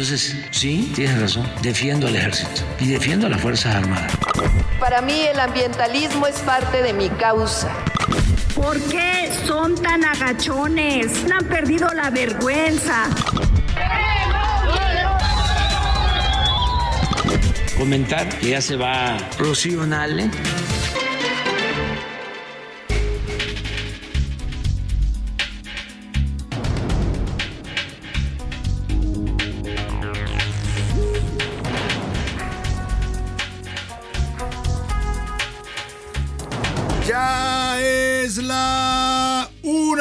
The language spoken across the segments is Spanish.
Entonces, sí, tienes razón, defiendo al ejército y defiendo a las Fuerzas Armadas. Para mí el ambientalismo es parte de mi causa. ¿Por qué son tan agachones? Han perdido la vergüenza. Comentar que ya se va Rocío Nale.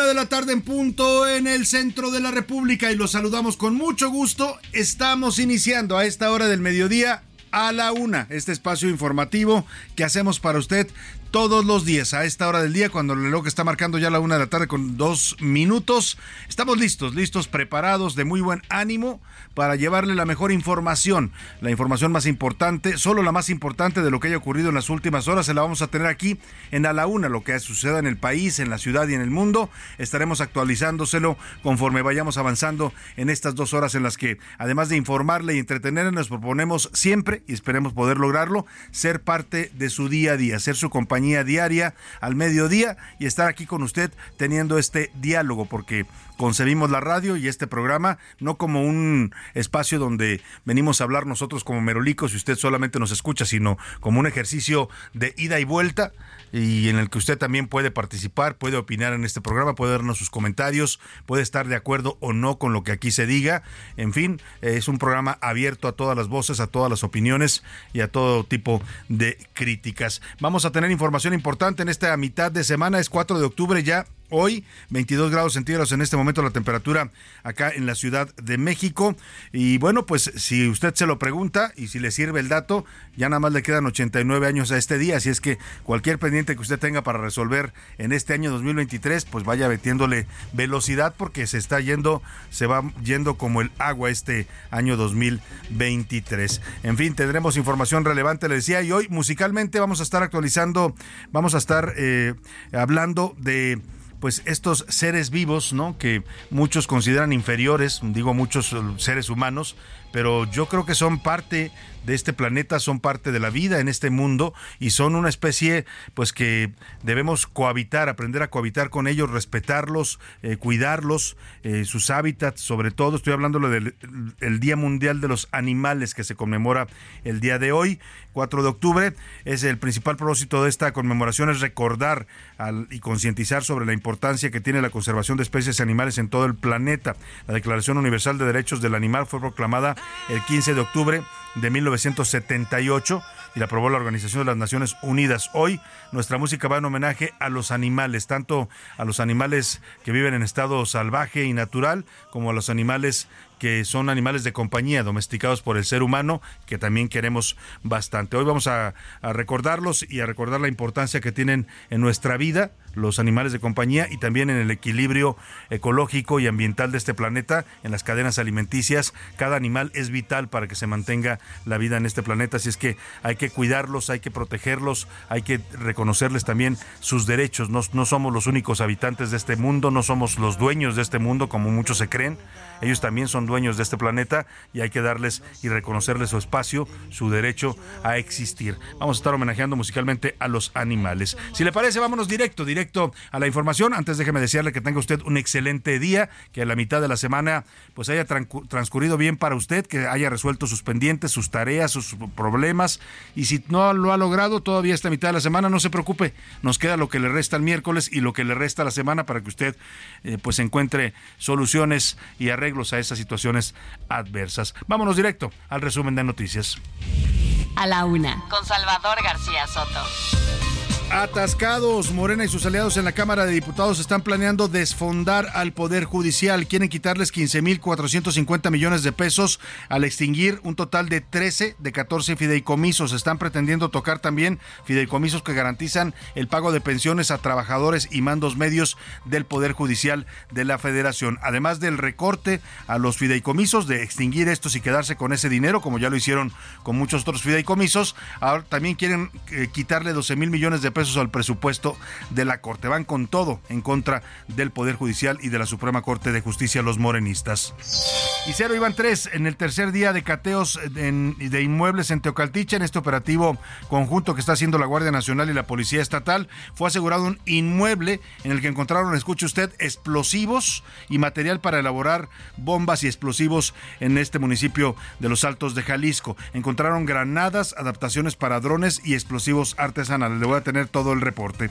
De la tarde en punto en el centro de la República y los saludamos con mucho gusto. Estamos iniciando a esta hora del mediodía a la una este espacio informativo que hacemos para usted todos los días a esta hora del día, cuando el reloj está marcando ya la una de la tarde con dos minutos. Estamos listos, listos, preparados, de muy buen ánimo para llevarle la mejor información, la información más importante, solo la más importante de lo que haya ocurrido en las últimas horas, se la vamos a tener aquí en A la Una, lo que suceda en el país, en la ciudad y en el mundo. Estaremos actualizándoselo conforme vayamos avanzando en estas dos horas en las que, además de informarle y entretenerle, nos proponemos siempre, y esperemos poder lograrlo, ser parte de su día a día, ser su diaria al mediodía y estar aquí con usted teniendo este diálogo, porque concebimos la radio y este programa no como un espacio donde venimos a hablar nosotros como merolicos y usted solamente nos escucha, sino como un ejercicio de ida y vuelta y en el que usted también puede participar, puede opinar en este programa, puede darnos sus comentarios, puede estar de acuerdo o no con lo que aquí se diga. En fin, es un programa abierto a todas las voces, a todas las opiniones y a todo tipo de críticas. Vamos a tener información importante en esta mitad de semana, es 4 de octubre ya Hoy 22 grados centígrados en este momento la temperatura acá en la Ciudad de México. Y bueno, pues si usted se lo pregunta y si le sirve el dato, ya nada más le quedan 89 años a este día. Así es que cualquier pendiente que usted tenga para resolver en este año 2023, pues vaya metiéndole velocidad porque se está yendo, se va yendo como el agua este año 2023. En fin, tendremos información relevante, le decía, y hoy musicalmente vamos a estar actualizando, vamos a estar eh, hablando de pues estos seres vivos, ¿no? Que muchos consideran inferiores, digo muchos seres humanos, pero yo creo que son parte de este planeta, son parte de la vida en este mundo y son una especie pues que debemos cohabitar, aprender a cohabitar con ellos, respetarlos, eh, cuidarlos, eh, sus hábitats, sobre todo estoy hablando del el Día Mundial de los Animales que se conmemora el día de hoy, 4 de octubre, es el principal propósito de esta conmemoración es recordar al, y concientizar sobre la importancia que tiene la conservación de especies animales en todo el planeta. La Declaración Universal de Derechos del Animal fue proclamada el 15 de octubre de 1978 y la aprobó la Organización de las Naciones Unidas. Hoy nuestra música va en homenaje a los animales, tanto a los animales que viven en estado salvaje y natural como a los animales que son animales de compañía domesticados por el ser humano, que también queremos bastante. Hoy vamos a, a, recordarlos y a recordar la importancia que tienen en nuestra vida los animales de compañía y también en el equilibrio ecológico y ambiental de este planeta, en las cadenas alimenticias. Cada animal es vital para que se mantenga la vida en este planeta, así es que hay que cuidarlos, hay que protegerlos, hay que reconocerles también sus derechos. No, no somos los únicos habitantes de este mundo, no somos los dueños de este mundo como muchos se creen. Ellos también son dueños de este planeta y hay que darles y reconocerles su espacio, su derecho a existir. Vamos a estar homenajeando musicalmente a los animales. Si le parece, vámonos directo, directo a la información. Antes déjeme desearle que tenga usted un excelente día, que a la mitad de la semana pues haya transcurrido bien para usted, que haya resuelto sus pendientes, sus tareas, sus problemas y si no lo ha logrado todavía esta mitad de la semana, no se preocupe, nos queda lo que le resta el miércoles y lo que le resta la semana para que usted eh, pues encuentre soluciones y arreglos a esas situaciones adversas. Vámonos directo al resumen de noticias. A la una, con Salvador García Soto. Atascados, Morena y sus aliados en la Cámara de Diputados están planeando desfondar al Poder Judicial. Quieren quitarles 15.450 millones de pesos al extinguir un total de 13 de 14 fideicomisos. Están pretendiendo tocar también fideicomisos que garantizan el pago de pensiones a trabajadores y mandos medios del Poder Judicial de la Federación. Además del recorte a los fideicomisos, de extinguir estos y quedarse con ese dinero, como ya lo hicieron con muchos otros fideicomisos, también quieren eh, quitarle 12 mil millones de pesos pesos al presupuesto de la Corte. Van con todo en contra del Poder Judicial y de la Suprema Corte de Justicia los morenistas. Y cero iban tres en el tercer día de cateos de inmuebles en Teocaltiche. En este operativo conjunto que está haciendo la Guardia Nacional y la Policía Estatal, fue asegurado un inmueble en el que encontraron, escuche usted, explosivos y material para elaborar bombas y explosivos en este municipio de los Altos de Jalisco. Encontraron granadas, adaptaciones para drones y explosivos artesanales. Le voy a tener todo el reporte.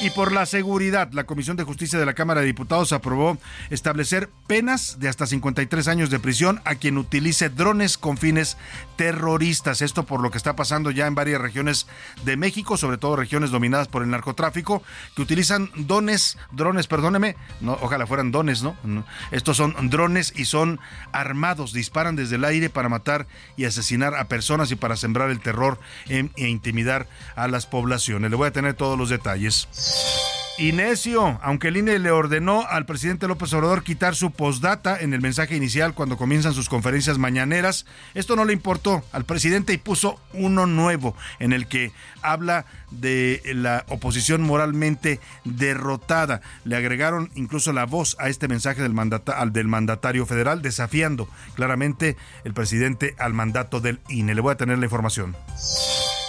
Y por la seguridad, la Comisión de Justicia de la Cámara de Diputados aprobó establecer penas de hasta 53 años de prisión a quien utilice drones con fines terroristas. Esto por lo que está pasando ya en varias regiones de México, sobre todo regiones dominadas por el narcotráfico, que utilizan dones, drones, perdóneme, no, ojalá fueran dones, ¿no? Estos son drones y son armados, disparan desde el aire para matar y asesinar a personas y para sembrar el terror e intimidar a las poblaciones. Le voy a tener todos los detalles. Inesio, aunque el INE le ordenó al presidente López Obrador quitar su postdata en el mensaje inicial cuando comienzan sus conferencias mañaneras, esto no le importó al presidente y puso uno nuevo en el que habla de la oposición moralmente derrotada. Le agregaron incluso la voz a este mensaje del, del mandatario federal, desafiando claramente el presidente al mandato del INE. Le voy a tener la información.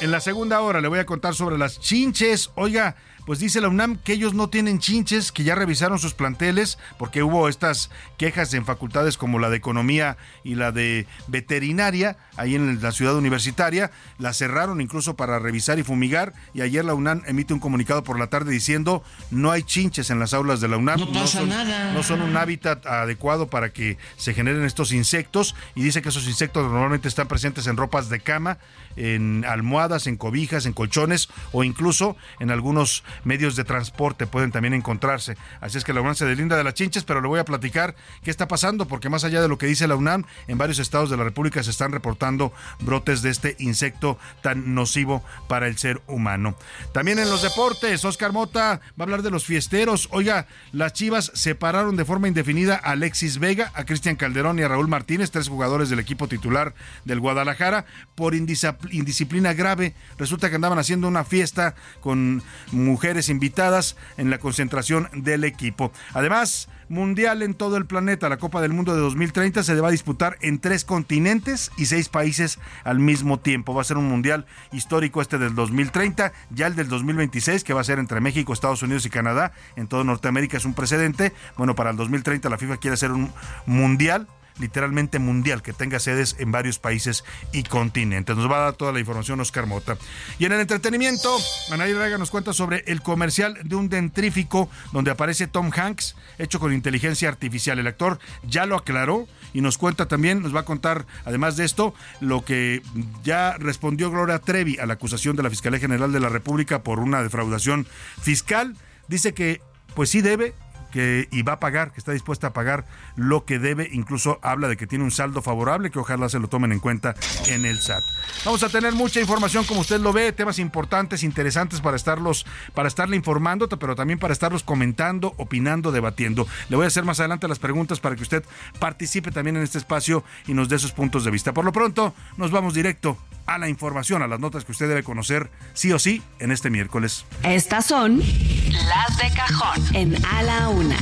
En la segunda hora le voy a contar sobre las chinches. Oiga, pues dice la UNAM que ellos no tienen chinches, que ya revisaron sus planteles, porque hubo estas quejas en facultades como la de Economía y la de Veterinaria, ahí en la ciudad universitaria, la cerraron incluso para revisar y fumigar, y ayer la UNAM emite un comunicado por la tarde diciendo no hay chinches en las aulas de la UNAM. No pasa nada. No son un hábitat adecuado para que se generen estos insectos, y dice que esos insectos normalmente están presentes en ropas de cama, en almohadas, en cobijas, en colchones o incluso en algunos medios de transporte pueden también encontrarse. Así es que la UNAM se deslinda de las chinches, pero le voy a platicar qué está pasando, porque más allá de lo que dice la UNAM, en varios estados de la República se están reportando brotes de este insecto tan nocivo para el ser humano. También en los deportes, Oscar Mota va a hablar de los fiesteros. Oiga, las Chivas separaron de forma indefinida a Alexis Vega, a Cristian Calderón y a Raúl Martínez, tres jugadores del equipo titular del Guadalajara, por indisciplina grave. Resulta que andaban haciendo una fiesta con mujeres invitadas en la concentración del equipo. Además, mundial en todo el planeta. La Copa del Mundo de 2030 se va a disputar en tres continentes y seis países al mismo tiempo. Va a ser un mundial histórico este del 2030, ya el del 2026 que va a ser entre México, Estados Unidos y Canadá. En todo Norteamérica es un precedente. Bueno, para el 2030 la FIFA quiere hacer un mundial literalmente mundial, que tenga sedes en varios países y continentes. Nos va a dar toda la información Oscar Mota. Y en el entretenimiento, Anaí Raga nos cuenta sobre el comercial de un dentrífico donde aparece Tom Hanks, hecho con inteligencia artificial. El actor ya lo aclaró y nos cuenta también, nos va a contar, además de esto, lo que ya respondió Gloria Trevi a la acusación de la Fiscalía General de la República por una defraudación fiscal. Dice que pues sí debe, que y va a pagar, que está dispuesta a pagar lo que debe, incluso habla de que tiene un saldo favorable, que ojalá se lo tomen en cuenta en el SAT. Vamos a tener mucha información, como usted lo ve, temas importantes, interesantes para estarlos, para estarle informando, pero también para estarlos comentando, opinando, debatiendo. Le voy a hacer más adelante las preguntas para que usted participe también en este espacio y nos dé sus puntos de vista. Por lo pronto, nos vamos directo a la información, a las notas que usted debe conocer sí o sí en este miércoles. Estas son las de cajón en A la Una.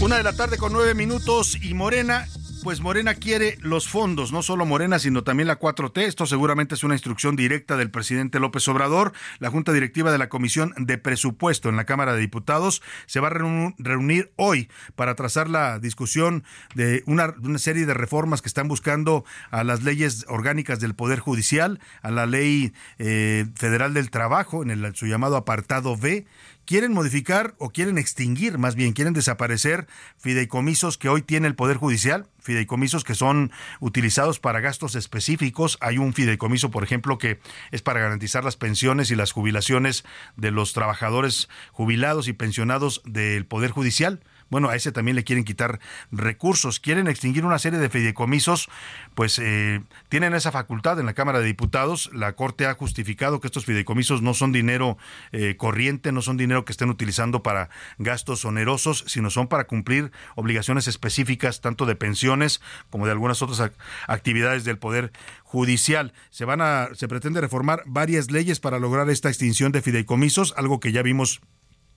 Una de la tarde con nueve minutos y Morena pues Morena quiere los fondos, no solo Morena, sino también la 4T. Esto seguramente es una instrucción directa del presidente López Obrador. La Junta Directiva de la Comisión de Presupuesto en la Cámara de Diputados se va a reunir hoy para trazar la discusión de una, serie de reformas que están buscando a las leyes orgánicas del Poder Judicial, a la Ley eh, Federal del Trabajo, en el, su llamado apartado B, quieren modificar o quieren extinguir, más bien quieren desaparecer fideicomisos que hoy tiene el Poder Judicial, fideicomisos que son utilizados para gastos específicos. Hay un fideicomiso, por ejemplo, que es para garantizar las pensiones y las jubilaciones de los trabajadores jubilados y pensionados del Poder Judicial. Bueno, a ese también le quieren quitar recursos, quieren extinguir una serie de fideicomisos, pues eh, tienen esa facultad en la Cámara de Diputados. La Corte ha justificado que estos fideicomisos no son dinero eh, corriente, no son dinero que estén utilizando para gastos onerosos, sino son para cumplir obligaciones específicas, tanto de pensiones como de algunas otras actividades del Poder Judicial. Se van a, se pretende reformar varias leyes para lograr esta extinción de fideicomisos, algo que ya vimos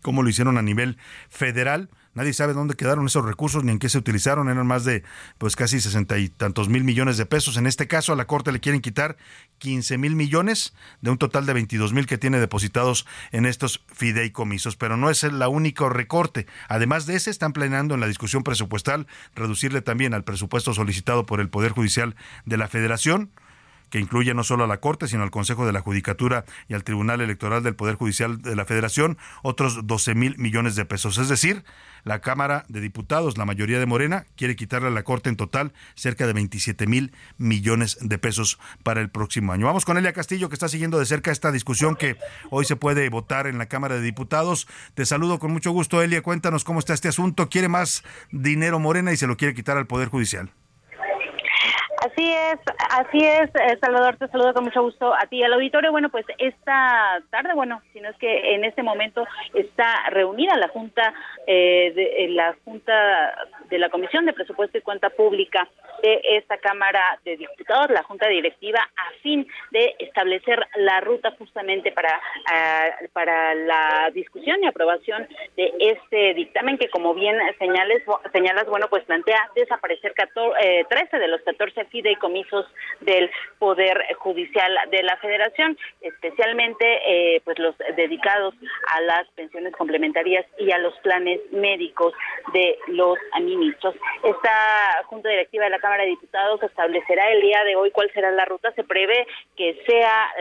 cómo lo hicieron a nivel federal. Nadie sabe dónde quedaron esos recursos ni en qué se utilizaron. Eran más de pues casi sesenta y tantos mil millones de pesos. En este caso a la Corte le quieren quitar 15 mil millones de un total de 22 mil que tiene depositados en estos fideicomisos. Pero no es el único recorte. Además de ese, están planeando en la discusión presupuestal reducirle también al presupuesto solicitado por el Poder Judicial de la Federación que incluye no solo a la Corte, sino al Consejo de la Judicatura y al Tribunal Electoral del Poder Judicial de la Federación, otros 12 mil millones de pesos. Es decir, la Cámara de Diputados, la mayoría de Morena, quiere quitarle a la Corte en total cerca de 27 mil millones de pesos para el próximo año. Vamos con Elia Castillo, que está siguiendo de cerca esta discusión que hoy se puede votar en la Cámara de Diputados. Te saludo con mucho gusto, Elia. Cuéntanos cómo está este asunto. ¿Quiere más dinero Morena y se lo quiere quitar al Poder Judicial? Así es, así es, eh, Salvador, te saludo con mucho gusto a ti al auditorio. Bueno, pues esta tarde, bueno, si no es que en este momento está reunida la Junta, eh, de, la Junta de la Comisión de Presupuesto y Cuenta Pública de esta Cámara de Diputados, la Junta Directiva, a fin de establecer la ruta justamente para, ah, para la discusión y aprobación de este dictamen que, como bien señales, señalas, bueno, pues plantea desaparecer 14, 13 eh, de los 14 fideicomisos del Poder Judicial de la Federación, especialmente eh, pues los dedicados a las pensiones complementarias y a los planes médicos de los ministros. Esta Junta Directiva de la Cámara de Diputados establecerá el día de hoy cuál será la ruta. Se prevé que sea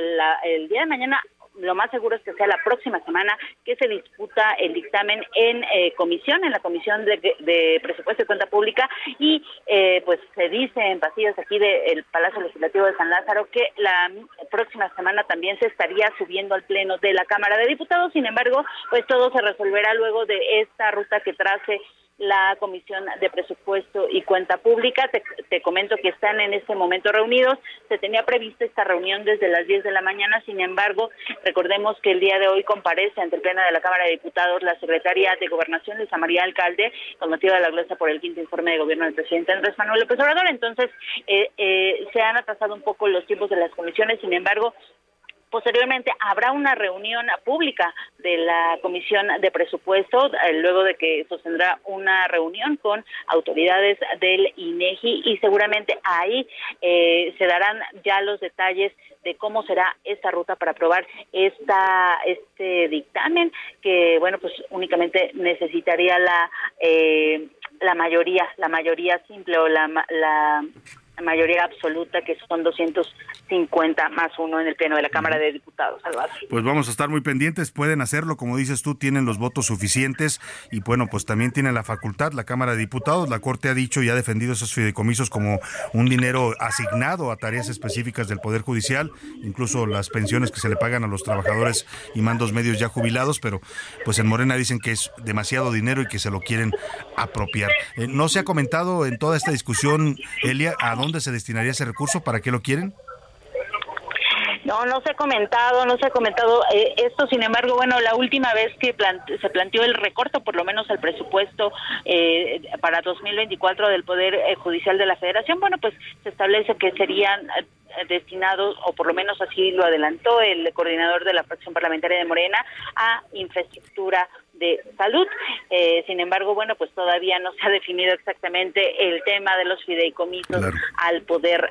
el día de mañana lo más seguro es que sea la próxima semana que se disputa el dictamen en eh, comisión, en la Comisión de, Presupuesto y Cuenta Pública, y eh, pues se dice en pasillos aquí del Palacio Legislativo de San Lázaro que la próxima semana también se estaría subiendo al Pleno de la Cámara de Diputados, sin embargo, pues todo se resolverá luego de esta ruta que trace la Comisión de Presupuesto y Cuenta Pública. Te, comento que están en este momento reunidos. Se tenía prevista esta reunión desde las 10 de la mañana, sin embargo, recordemos que el día de hoy comparece ante el Pleno de la Cámara de Diputados la secretaria de Gobernación, Luisa María Alcalde, con motivo de la glosa por el quinto informe de gobierno del presidente Andrés Manuel López Obrador. Entonces, eh, eh, se han atrasado un poco los tiempos de las comisiones, sin embargo, Posteriormente habrá una reunión pública de la Comisión de Presupuesto, eh, luego de que sostendrá una reunión con autoridades del INEGI y seguramente ahí eh, se darán ya los detalles de cómo será esta ruta para aprobar esta este dictamen que bueno pues únicamente necesitaría la eh, la mayoría la mayoría simple o la, la mayoría absoluta, que son 250 más uno en el Pleno de la Cámara de Diputados, Salvador. Pues vamos a estar muy pendientes, pueden hacerlo, como dices tú, tienen los votos suficientes y bueno, pues también tienen la facultad, la Cámara de Diputados, la Corte ha dicho y ha defendido esos fideicomisos como un dinero asignado a tareas específicas del Poder Judicial, incluso las pensiones que se le pagan a los trabajadores y mandos medios ya jubilados, pero pues en Morena dicen que es demasiado dinero y que se lo quieren apropiar. Eh, no se ha comentado en toda esta discusión, Elia, a dónde se destinaría ese recurso? ¿Para qué lo quieren? No, no se ha comentado, no se ha comentado eh, esto. Sin embargo, bueno, la última vez que se planteó el recorte, por lo menos el presupuesto eh, para 2024 del Poder eh, Judicial de la Federación, bueno, pues se establece que serían destinados, o por lo menos así lo adelantó el coordinador de la fracción parlamentaria de Morena, a infraestructura de salud. Eh, sin embargo, bueno, pues todavía no se ha definido exactamente el tema de los fideicomisos al poder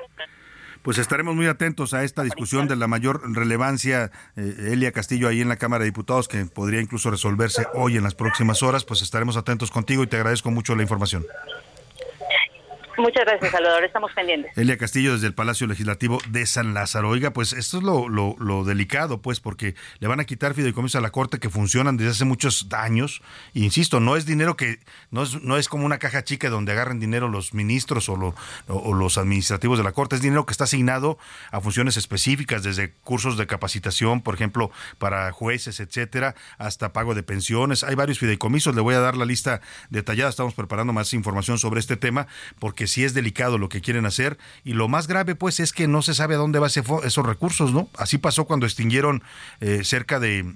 pues estaremos muy atentos a esta discusión de la mayor relevancia, eh, Elia Castillo, ahí en la Cámara de Diputados, que podría incluso resolverse hoy en las próximas horas, pues estaremos atentos contigo y te agradezco mucho la información. Muchas gracias, Salvador. Estamos pendientes. Elia Castillo desde el Palacio Legislativo de San Lázaro. Oiga, pues esto es lo, lo, delicado, pues, porque le van a quitar fideicomisos a la Corte que funcionan desde hace muchos años. insisto, no es dinero que, no es, no es como una caja chica donde agarren dinero los ministros o, o los administrativos de la Corte. Es dinero que está asignado a funciones específicas, desde cursos de capacitación, por ejemplo, para jueces, etcétera, hasta pago de pensiones. Hay varios fideicomisos. Le voy a dar la lista detallada. Estamos preparando más información sobre este tema, porque si es delicado lo que quieren hacer y lo más grave pues es que no se sabe a dónde va ese, esos recursos, ¿no? Así pasó cuando extinguieron eh, cerca de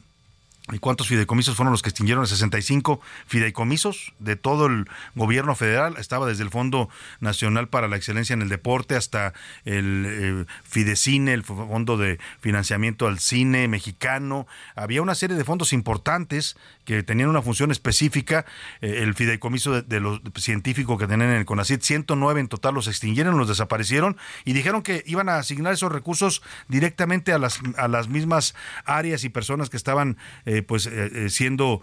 ¿Y cuántos fideicomisos fueron los que extinguieron? 65 fideicomisos de todo el gobierno federal. Estaba desde el Fondo Nacional para la Excelencia en el Deporte hasta el eh, Fidecine, el Fondo de Financiamiento al Cine Mexicano. Había una serie de fondos importantes que tenían una función específica. Eh, el fideicomiso de, los científicos que tenían en el CONACYT, 109 en total los extinguieron, los desaparecieron y dijeron que iban a asignar esos recursos directamente a las, a las mismas áreas y personas que estaban... Eh, eh, pues eh, eh, siendo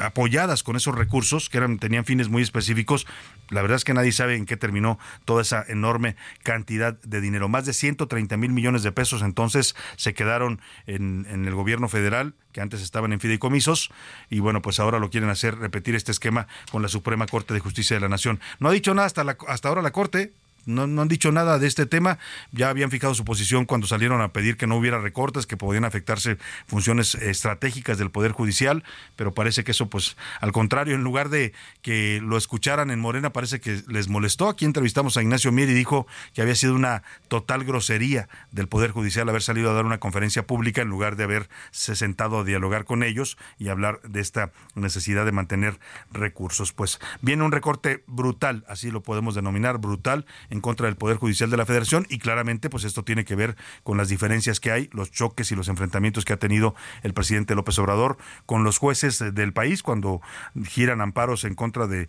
apoyadas con esos recursos que eran tenían fines muy específicos. La verdad es que nadie sabe en qué terminó toda esa enorme cantidad de dinero. Más de 130 mil millones de pesos entonces se quedaron en, el gobierno federal que antes estaban en fideicomisos y bueno, pues ahora lo quieren hacer repetir este esquema con la Suprema Corte de Justicia de la Nación. No ha dicho nada hasta, la, hasta ahora la Corte, no, no, han dicho nada de este tema. Ya habían fijado su posición cuando salieron a pedir que no hubiera recortes, que podían afectarse funciones estratégicas del Poder Judicial, pero parece que eso, pues, al contrario, en lugar de que lo escucharan en Morena, parece que les molestó. Aquí entrevistamos a Ignacio Mier y dijo que había sido una total grosería del Poder Judicial haber salido a dar una conferencia pública en lugar de haberse sentado a dialogar con ellos y hablar de esta necesidad de mantener recursos. Pues viene un recorte brutal, así lo podemos denominar, brutal en contra del Poder Judicial de la Federación y claramente pues esto tiene que ver con las diferencias que hay, los choques y los enfrentamientos que ha tenido el presidente López Obrador con los jueces del país cuando giran amparos en contra de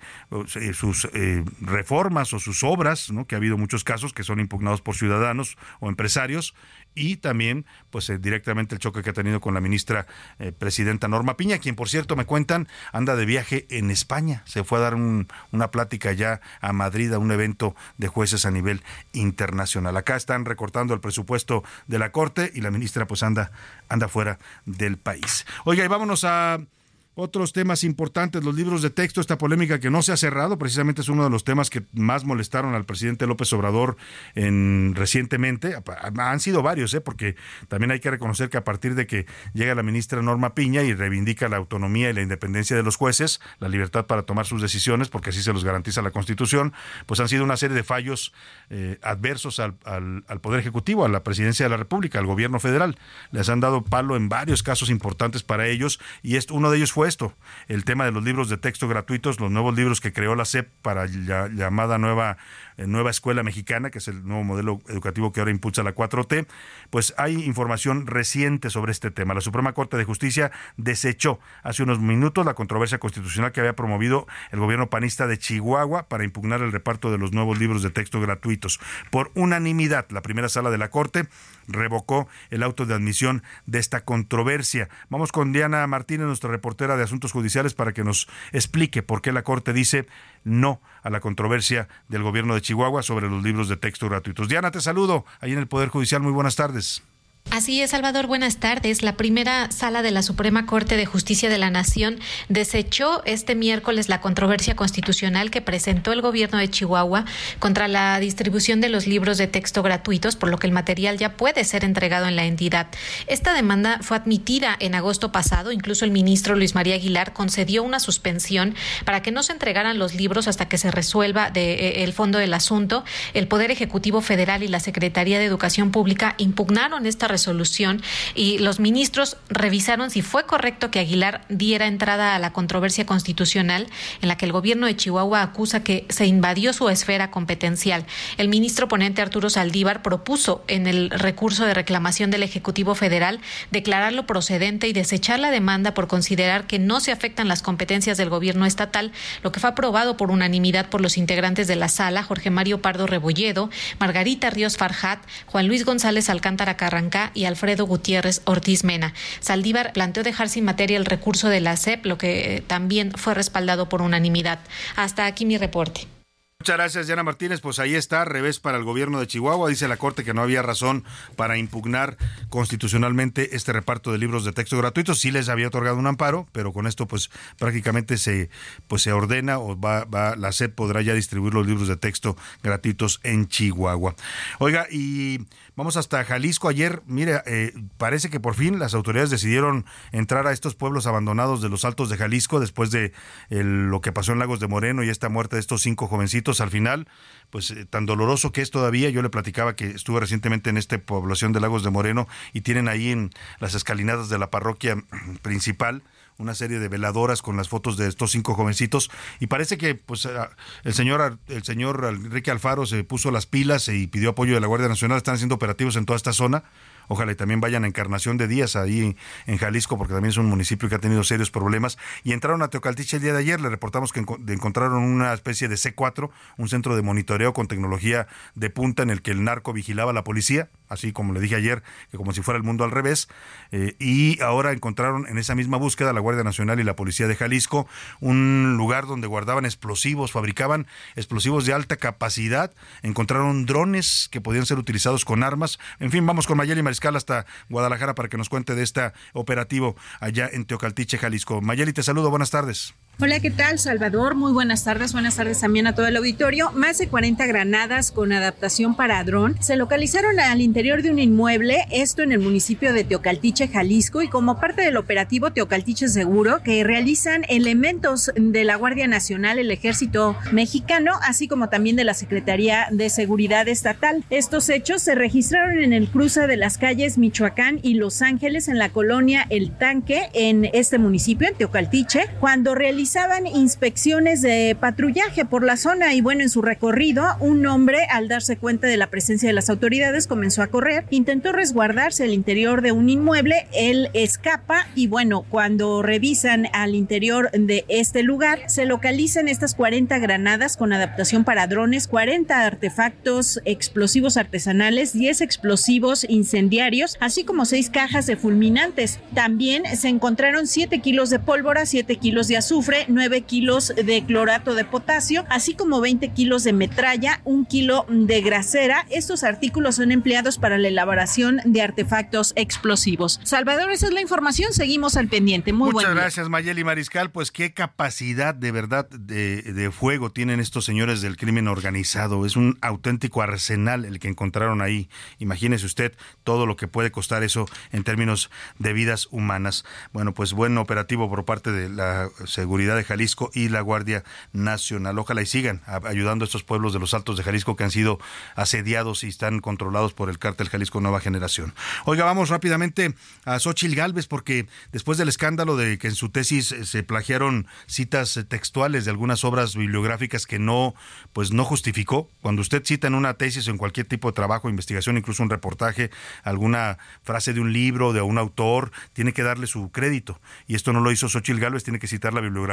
eh, sus eh, reformas o sus obras, que ha habido muchos casos que son impugnados por ciudadanos o empresarios y también pues eh, directamente el choque que ha tenido con la ministra eh, presidenta Norma Piña, quien por cierto me cuentan anda de viaje en España, se fue a dar una plática ya a Madrid a un evento de jueces a nivel internacional. Acá están recortando el presupuesto de la Corte y la ministra pues anda anda fuera del país. Oiga, y vámonos a otros temas importantes, los libros de texto, esta polémica que no se ha cerrado, precisamente es uno de los temas que más molestaron al presidente López Obrador en, recientemente. Han sido varios, ¿eh? porque también hay que reconocer que a partir de que llega la ministra Norma Piña y reivindica la autonomía y la independencia de los jueces, la libertad para tomar sus decisiones, porque así se los garantiza la Constitución, pues han sido una serie de fallos eh, adversos al, al, al Poder Ejecutivo, a la presidencia de la República, al gobierno federal. Les han dado palo en varios casos importantes para ellos y esto, uno de ellos fue esto, el tema de los libros de texto gratuitos, los nuevos libros que creó la SEP para la llamada nueva nueva escuela mexicana, que es el nuevo modelo educativo que ahora impulsa la 4T, pues hay información reciente sobre este tema. La Suprema Corte de Justicia desechó hace unos minutos la controversia constitucional que había promovido el gobierno panista de Chihuahua para impugnar el reparto de los nuevos libros de texto gratuitos. Por unanimidad, la primera sala de la Corte revocó el auto de admisión de esta controversia. Vamos con Diana Martínez, nuestra reportera de Asuntos Judiciales, para que nos explique por qué la Corte dice no a la controversia del gobierno de Chihuahua sobre los libros de texto gratuitos. Diana, te saludo ahí en el Poder Judicial. Muy buenas tardes. Así es, Salvador, buenas tardes. La primera sala de la Suprema Corte de Justicia de la Nación desechó este miércoles la controversia constitucional que presentó el gobierno de Chihuahua contra la distribución de los libros de texto gratuitos, por lo que el material ya puede ser entregado en la entidad. Esta demanda fue admitida en agosto pasado, incluso el ministro Luis María Aguilar concedió una suspensión para que no se entregaran los libros hasta que se resuelva de, eh, el fondo del asunto. El Poder Ejecutivo Federal y la Secretaría de Educación Pública impugnaron esta resolución y los ministros revisaron si fue correcto que Aguilar diera entrada a la controversia constitucional en la que el gobierno de Chihuahua acusa que se invadió su esfera competencial. El ministro ponente Arturo Saldívar propuso en el recurso de reclamación del Ejecutivo Federal declararlo procedente y desechar la demanda por considerar que no se afectan las competencias del gobierno estatal, lo que fue aprobado por unanimidad por los integrantes de la sala, Jorge Mario Pardo Rebolledo, Margarita Ríos Farjat, Juan Luis González Alcántara Carrancá y Alfredo Gutiérrez Ortiz Mena. Saldívar planteó dejar sin materia el recurso de la SEP, lo que también fue respaldado por unanimidad. Hasta aquí mi reporte. Muchas gracias, Diana Martínez. Pues ahí está, revés para el gobierno de Chihuahua. Dice la Corte que no había razón para impugnar constitucionalmente este reparto de libros de texto gratuitos. Sí les había otorgado un amparo, pero con esto pues prácticamente se pues se ordena o va, va la SEP podrá ya distribuir los libros de texto gratuitos en Chihuahua. Oiga, y Vamos hasta Jalisco. Ayer, mire, eh, parece que por fin las autoridades decidieron entrar a estos pueblos abandonados de los Altos de Jalisco después de lo que pasó en Lagos de Moreno y esta muerte de estos cinco jovencitos. Al final, pues eh, tan doloroso que es todavía. Yo le platicaba que estuve recientemente en esta población de Lagos de Moreno y tienen ahí en las escalinadas de la parroquia principal una serie de veladoras con las fotos de estos cinco jovencitos y parece que pues el señor el señor Enrique Alfaro se puso las pilas y pidió apoyo de la Guardia Nacional, están haciendo operativos en toda esta zona. Ojalá y también vayan a Encarnación de Díaz, ahí en Jalisco, porque también es un municipio que ha tenido serios problemas. Y entraron a Teocaltiche el día de ayer, le reportamos que encontraron una especie de C4, un centro de monitoreo con tecnología de punta en el que el narco vigilaba a la policía así como le dije ayer, que como si fuera el mundo al revés. Eh, y ahora encontraron en esa misma búsqueda la Guardia Nacional y la Policía de Jalisco un lugar donde guardaban explosivos, fabricaban explosivos de alta capacidad, encontraron drones que podían ser utilizados con armas. En fin, vamos con Mayeli Mariscal hasta Guadalajara para que nos cuente de este operativo allá en Teocaltiche, Jalisco. Mayeli, te saludo, buenas tardes. Hola, ¿qué tal, Salvador? Muy buenas tardes. Buenas tardes también a todo el auditorio. Más de 40 granadas con adaptación para dron se localizaron al interior de un inmueble, esto en el municipio de Teocaltiche, Jalisco, y como parte del operativo Teocaltiche Seguro, que realizan elementos de la Guardia Nacional, el Ejército Mexicano, así como también de la Secretaría de Seguridad Estatal. Estos hechos se registraron en el cruce de las calles Michoacán y Los Ángeles, en la colonia El Tanque, en este municipio, en Teocaltiche, cuando realizaron realizaban inspecciones de patrullaje por la zona y bueno, en su recorrido, un hombre al darse cuenta de la presencia de las autoridades comenzó a correr, intentó resguardarse al interior de un inmueble, él escapa y bueno, cuando revisan al interior de este lugar, se localizan estas 40 granadas con adaptación para drones, 40 artefactos explosivos artesanales, 10 explosivos incendiarios, así como 6 cajas de fulminantes. También se encontraron 7 kilos de pólvora, 7 kilos de azufre, 9 kilos de clorato de potasio, así como 20 kilos de metralla, un kilo de grasera. Estos artículos son empleados para la elaboración de artefactos explosivos. Salvador, esa es la información. Seguimos al pendiente. Muy Muchas gracias, Mayeli Mariscal. Pues qué capacidad de verdad de, de fuego tienen estos señores del crimen organizado. Es un auténtico arsenal el que encontraron ahí. Imagínese usted todo lo que puede costar eso en términos de vidas humanas. Bueno, pues buen operativo por parte de la seguridad de Jalisco y la Guardia Nacional. Ojalá y sigan ayudando a estos pueblos de los Altos de Jalisco que han sido asediados y están controlados por el cártel Jalisco Nueva Generación. Oiga, vamos rápidamente a Xochil Gálvez porque después del escándalo de que en su tesis eh, se plagiaron citas textuales de algunas obras bibliográficas que no pues no justificó, cuando usted cita en una tesis o en cualquier tipo de trabajo, investigación, incluso un reportaje, alguna frase de un libro, de un autor, tiene que darle su crédito. Y esto no lo hizo Xochil Gálvez, tiene que citar la bibliografía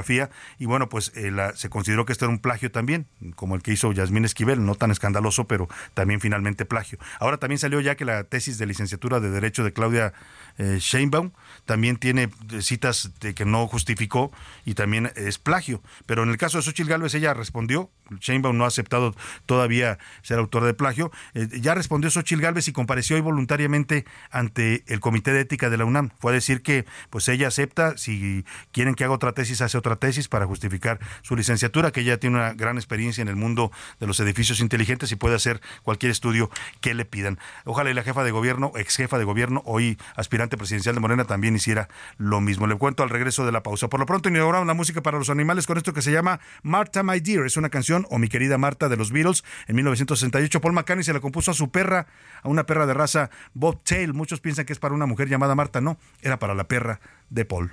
y bueno, pues eh, se consideró que esto era un plagio también, como el que hizo Yasmín Esquivel, no tan escandaloso, pero también finalmente plagio. Ahora también salió ya que la tesis de licenciatura de Derecho de Claudia eh, Sheinbaum también tiene eh, citas de que no justificó y también es plagio. Pero en el caso de Xochitl Gálvez, ella respondió, Sheinbaum no ha aceptado todavía ser autor de plagio, eh, ya respondió Xochitl Gálvez y compareció hoy voluntariamente ante el Comité de Ética de la UNAM. Fue a decir que pues ella acepta, si quieren que haga otra tesis, hace otra tesis para justificar su licenciatura, que ya tiene una gran experiencia en el mundo de los edificios inteligentes y puede hacer cualquier estudio que le pidan. Ojalá y la jefa de gobierno, ex jefa de gobierno, hoy aspirante presidencial de Morena, también hiciera lo mismo. Le cuento al regreso de la pausa. Por lo pronto, inauguramos la música para los animales con esto que se llama Martha My Dear. Es una canción, o mi querida Marta, de los Beatles. En 1968, Paul McCartney se la compuso a su perra, a una perra de raza Bobtail. Muchos piensan que es para una mujer llamada Marta. No, era para la perra de Paul.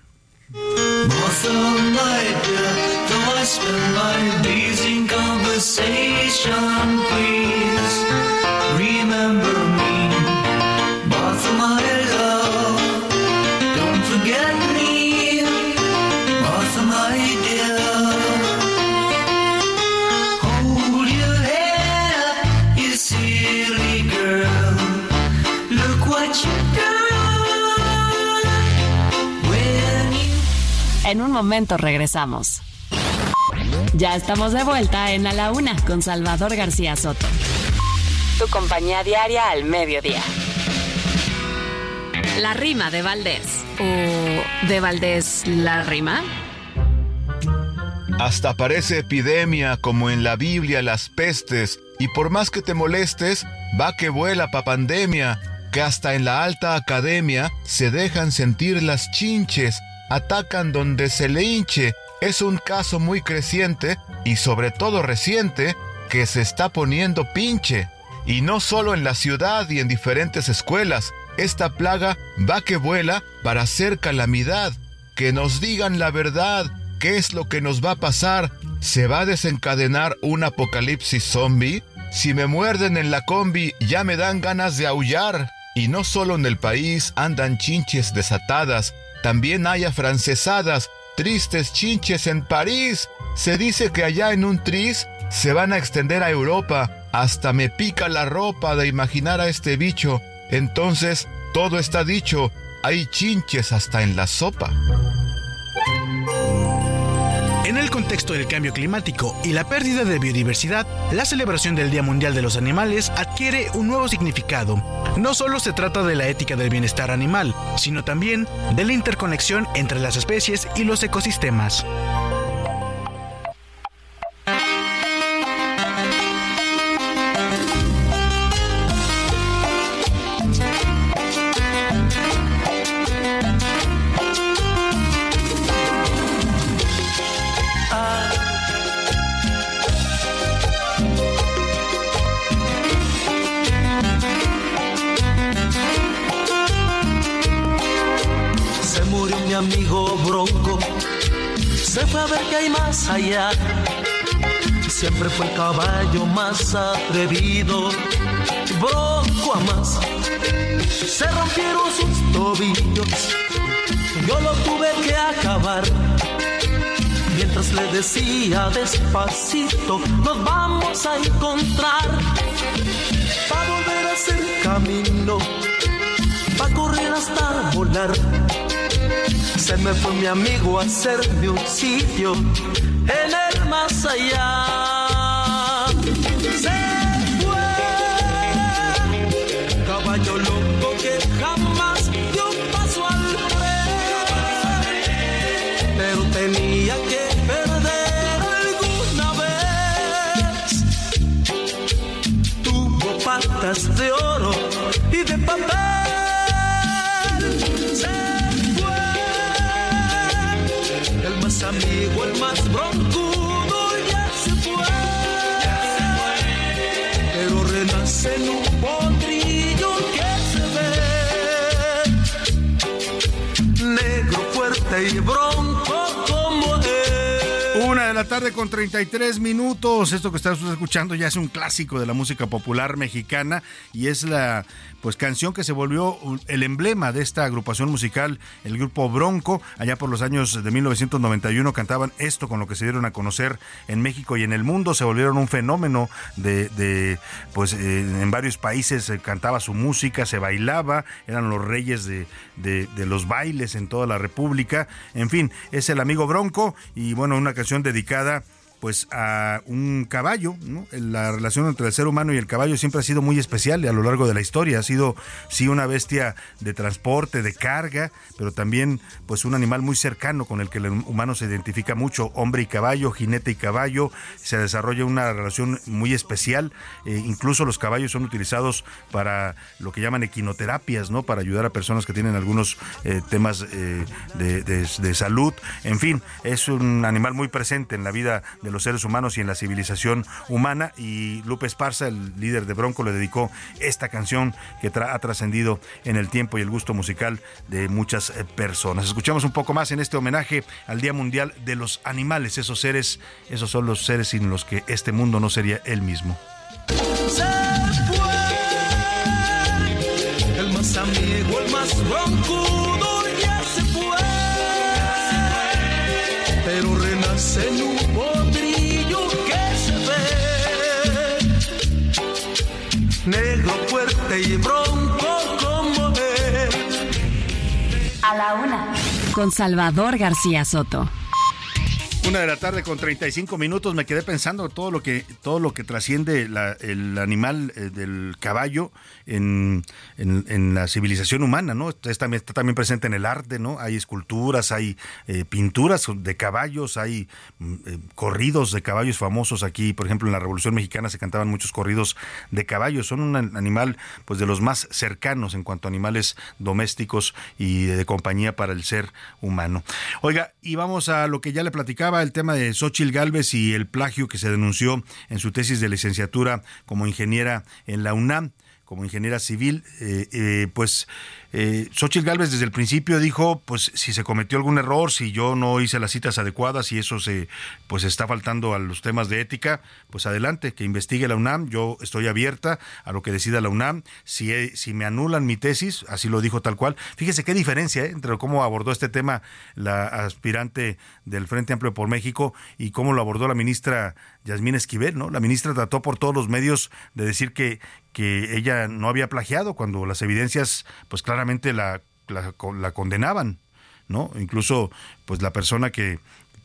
En un momento regresamos. Ya estamos de vuelta en A la Una con Salvador García Soto. Tu compañía diaria al mediodía. La rima de Valdés. ¿O de Valdés la rima? Hasta parece epidemia como en la Biblia las pestes, y por más que te molestes, va que vuela pa' pandemia, que hasta en la alta academia se dejan sentir las chinches, atacan donde se le hinche. Es un caso muy creciente y sobre todo reciente que se está poniendo pinche. Y no solo en la ciudad y en diferentes escuelas, esta plaga va que vuela para hacer calamidad. Que nos digan la verdad, qué es lo que nos va a pasar. ¿Se va a desencadenar un apocalipsis zombie? Si me muerden en la combi ya me dan ganas de aullar. Y no solo en el país andan chinches desatadas, también hay afrancesadas, tristes chinches en París. Se dice que allá en un tris se van a extender a Europa. Hasta me pica la ropa de imaginar a este bicho. Entonces, todo está dicho. Hay chinches hasta en la sopa. Contexto del cambio climático y la pérdida de biodiversidad, la celebración del Día Mundial de los Animales adquiere un nuevo significado. No solo se trata de la ética del bienestar animal, sino también de la interconexión entre las especies y los ecosistemas. Atrevido, Bronco a más. Se rompieron sus tobillos, yo lo tuve que acabar. Mientras le decía despacito, nos vamos a encontrar. Para volver a hacer camino, para correr hasta volar. Se me fue mi amigo a hacerme un sitio en el más allá. Tarde con 33 minutos. Esto que estás escuchando ya es un clásico de la música popular mexicana y es la pues canción que se volvió el emblema de esta agrupación musical, el grupo Bronco. Allá por los años de 1991 cantaban esto con lo que se dieron a conocer en México y en el mundo. Se volvieron un fenómeno de, de pues eh, en varios países se cantaba su música, se bailaba, eran los reyes de, de, de los bailes en toda la República. En fin, es el amigo Bronco y bueno, una canción dedicada pues a un caballo. La relación entre el ser humano y el caballo siempre ha sido muy especial a lo largo de la historia. Ha sido sí una bestia de transporte, de carga, pero también pues un animal muy cercano con el que el humano se identifica mucho. Hombre y caballo, jinete y caballo. Se desarrolla una relación muy especial. Eh, incluso los caballos son utilizados para lo que llaman equinoterapias, ¿no? Para ayudar a personas que tienen algunos eh, temas eh, de, de salud. En fin, es un animal muy presente en la vida de los seres humanos y en la civilización humana. Y Lupe Esparza, el líder de Bronco, le dedicó esta canción que ha trascendido en el tiempo y el gusto musical de muchas eh, personas. Escuchamos un poco más en este homenaje al Día Mundial de los Animales, esos seres, esos son los seres sin los que este mundo no sería el mismo. Bronco como él. A la una. Con Salvador García Soto. Una de la tarde con 35 minutos me quedé pensando todo lo que todo lo que trasciende el animal eh, del caballo en, la civilización humana, ¿no? Está, está, también presente en el arte, ¿no? Hay esculturas, hay eh, pinturas de caballos, hay mm, eh, corridos de caballos famosos aquí, por ejemplo, en la Revolución Mexicana se cantaban muchos corridos de caballos, son un animal pues de los más cercanos en cuanto a animales domésticos y de compañía para el ser humano. Oiga, y vamos a lo que ya le platicaba el tema de Xochil Gálvez y el plagio que se denunció en su tesis de licenciatura como ingeniera en la UNAM como ingeniera civil, eh, eh, pues eh, Xochitl Gálvez desde el principio dijo, pues si se cometió algún error, si yo no hice las citas adecuadas y eso se, pues está faltando a los temas de ética, pues adelante, que investigue la UNAM, yo estoy abierta a lo que decida la UNAM, si, si me anulan mi tesis, así lo dijo tal cual, fíjese qué diferencia ¿eh? entre cómo abordó este tema la aspirante del Frente Amplio por México y cómo lo abordó la ministra Yasmín Esquivel, ¿no? La ministra trató por todos los medios de decir que, que ella no había plagiado cuando las evidencias, pues claramente la, la, condenaban, ¿no? Incluso, pues la persona que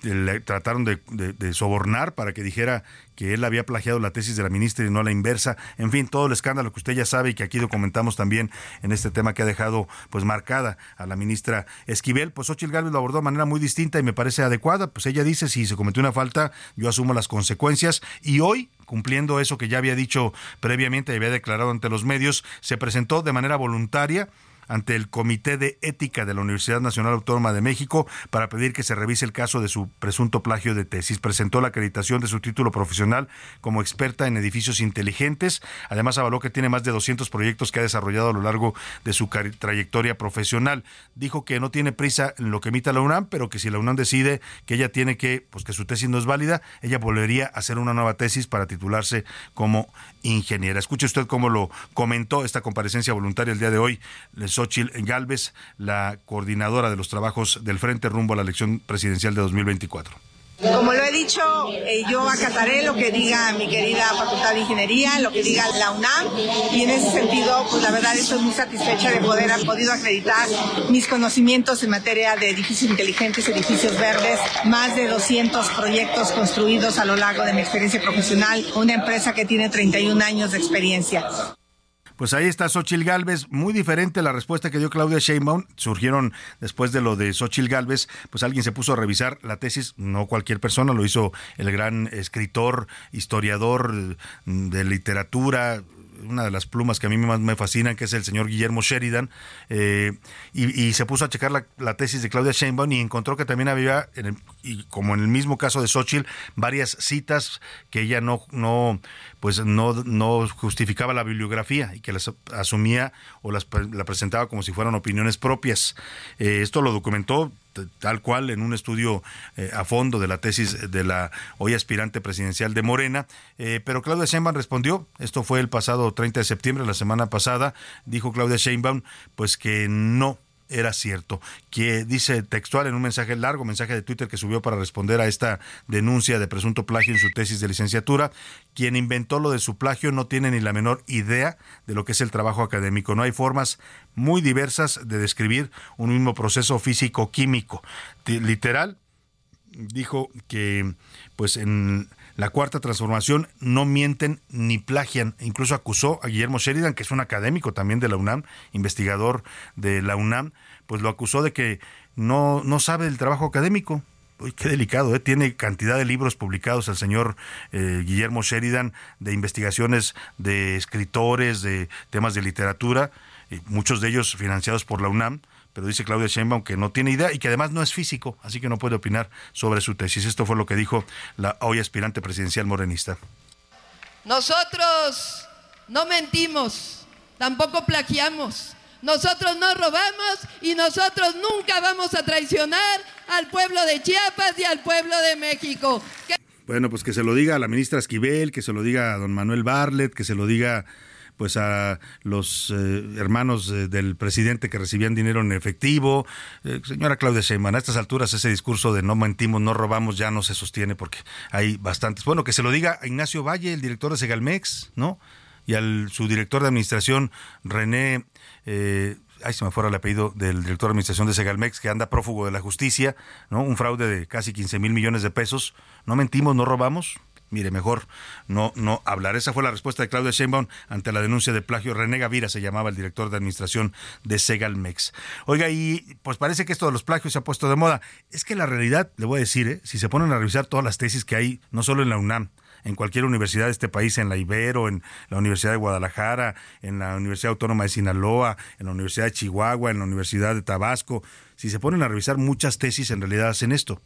le trataron de, sobornar para que dijera que él había plagiado la tesis de la ministra y no la inversa. En fin, todo el escándalo que usted ya sabe y que aquí documentamos también en este tema que ha dejado pues marcada a la ministra Esquivel. Pues Ochil Gálvez lo abordó de manera muy distinta y me parece adecuada. Pues ella dice, si se cometió una falta, yo asumo las consecuencias. Y hoy cumpliendo eso que ya había dicho previamente y había declarado ante los medios, se presentó de manera voluntaria ante el Comité de Ética de la Universidad Nacional Autónoma de México para pedir que se revise el caso de su presunto plagio de tesis. Presentó la acreditación de su título profesional como experta en edificios inteligentes. Además, avaló que tiene más de 200 proyectos que ha desarrollado a lo largo de su trayectoria profesional. Dijo que no tiene prisa en lo que emita la UNAM, pero que si la UNAM decide que ella tiene que, pues que su tesis no es válida, ella volvería a hacer una nueva tesis para titularse como ingeniera. Escuche usted cómo lo comentó esta comparecencia voluntaria el día de hoy. Xochitl Galvez, la coordinadora de los trabajos del Frente rumbo a la elección presidencial de 2024. Como lo he dicho, eh, yo acataré lo que diga mi querida Facultad de Ingeniería, lo que diga la UNAM, y en ese sentido, pues la verdad estoy muy satisfecha de poder haber podido acreditar mis conocimientos en materia de edificios inteligentes, edificios verdes, más de 200 proyectos construidos a lo largo de mi experiencia profesional, una empresa que tiene 31 años de experiencia. Pues ahí está Xochil Gálvez, muy diferente a la respuesta que dio Claudia Sheinbaum. Surgieron después de lo de Xochil Gálvez, pues alguien se puso a revisar la tesis, no cualquier persona, lo hizo el gran escritor, historiador de literatura, una de las plumas que a mí más me fascinan, que es el señor Guillermo Sheridan, eh, y, se puso a checar la, tesis de Claudia Sheinbaum y encontró que también había, y como en el mismo caso de Xochitl, varias citas que ella no, no, pues no, no justificaba la bibliografía y que las asumía o las la presentaba como si fueran opiniones propias. Eh, esto lo documentó tal cual en un estudio eh, a fondo de la tesis de la hoy aspirante presidencial de Morena, eh, pero Claudia Sheinbaum respondió, esto fue el pasado 30 de septiembre, la semana pasada, dijo Claudia Sheinbaum, pues que no era cierto, que dice textual en un mensaje largo, mensaje de Twitter que subió para responder a esta denuncia de presunto plagio en su tesis de licenciatura, quien inventó lo de su plagio no tiene ni la menor idea de lo que es el trabajo académico. No hay formas muy diversas de describir un mismo proceso físico-químico. Literal, dijo que pues en la cuarta transformación no mienten ni plagian. Incluso acusó a Guillermo Sheridan, que es un académico también de la UNAM, investigador de la UNAM, pues lo acusó de que no, no sabe del trabajo académico. Uy, qué delicado, ¿eh? Tiene cantidad de libros publicados el señor eh, Guillermo Sheridan de investigaciones de escritores, de temas de literatura, y muchos de ellos financiados por la UNAM pero dice Claudia Sheinbaum que no tiene idea y que además no es físico, así que no puede opinar sobre su tesis. Esto fue lo que dijo la hoy aspirante presidencial morenista. Nosotros no mentimos, tampoco plagiamos. Nosotros no robamos y nosotros nunca vamos a traicionar al pueblo de Chiapas y al pueblo de México. Bueno, pues que se lo diga a la ministra Esquivel, que se lo diga a don Manuel Barlet, que se lo diga pues a los eh, hermanos eh, del presidente que recibían dinero en efectivo. Eh, señora Claudia Sheinbaum, a estas alturas ese discurso de no mentimos, no robamos ya no se sostiene porque hay bastantes. Bueno, que se lo diga a Ignacio Valle, el director de Segalmex, ¿no? Y al su director de administración, René ay, se me fuera el apellido del director de administración de Segalmex, que anda prófugo de la justicia, ¿no? Un fraude de casi 15 mil millones de pesos. No mentimos, no robamos mire, mejor no, no hablar. Esa fue la respuesta de Claudia Sheinbaum ante la denuncia de plagio. René Gavira se llamaba el director de administración de Segalmex. Oiga, y pues parece que esto de los plagios se ha puesto de moda. Es que la realidad, le voy a decir, ¿eh? si se ponen a revisar todas las tesis que hay, no solo en la UNAM, en cualquier universidad de este país, en la Ibero, en la Universidad de Guadalajara, en la Universidad Autónoma de Sinaloa, en la Universidad de Chihuahua, en la Universidad de Tabasco, si se ponen a revisar muchas tesis, en realidad hacen esto.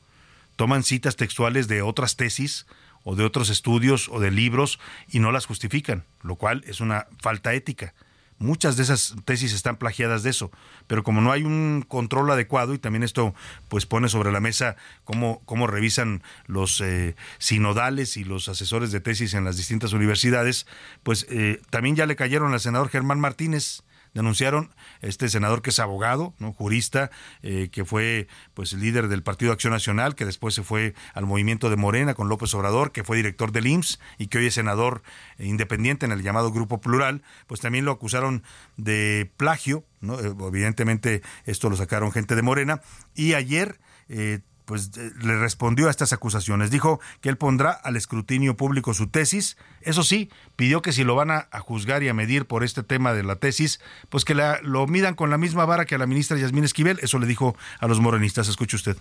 Toman citas textuales de otras tesis, o de otros estudios o de libros y no las justifican, lo cual es una falta ética. Muchas de esas tesis están plagiadas de eso, pero como no hay un control adecuado y también esto pues pone sobre la mesa cómo, cómo revisan los eh, sinodales y los asesores de tesis en las distintas universidades, pues eh, también ya le cayeron al senador Germán Martínez, denunciaron este senador que es abogado, jurista, eh, que fue pues líder del Partido Acción Nacional, que después se fue al movimiento de Morena con López Obrador, que fue director del IMSS y que hoy es senador independiente en el llamado Grupo Plural, pues también lo acusaron de plagio, ¿no? Eh, evidentemente esto lo sacaron gente de Morena, y ayer eh, pues eh, le respondió a estas acusaciones. Dijo que él pondrá al escrutinio público su tesis. Eso sí, pidió que si lo van a, juzgar y a medir por este tema de la tesis, pues que la, lo midan con la misma vara que a la ministra Yasmín Esquivel. Eso le dijo a los morenistas. Escuche usted.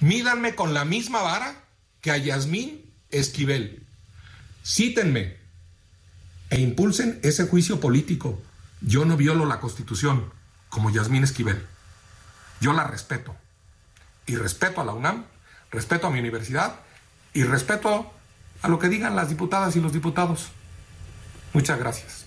Mídanme con la misma vara que a Yasmín Esquivel. Cítenme e impulsen ese juicio político. Yo no violo la Constitución como Yasmín Esquivel. Yo la respeto y respeto a la UNAM, respeto a mi universidad y respeto a lo que digan las diputadas y los diputados. Muchas gracias.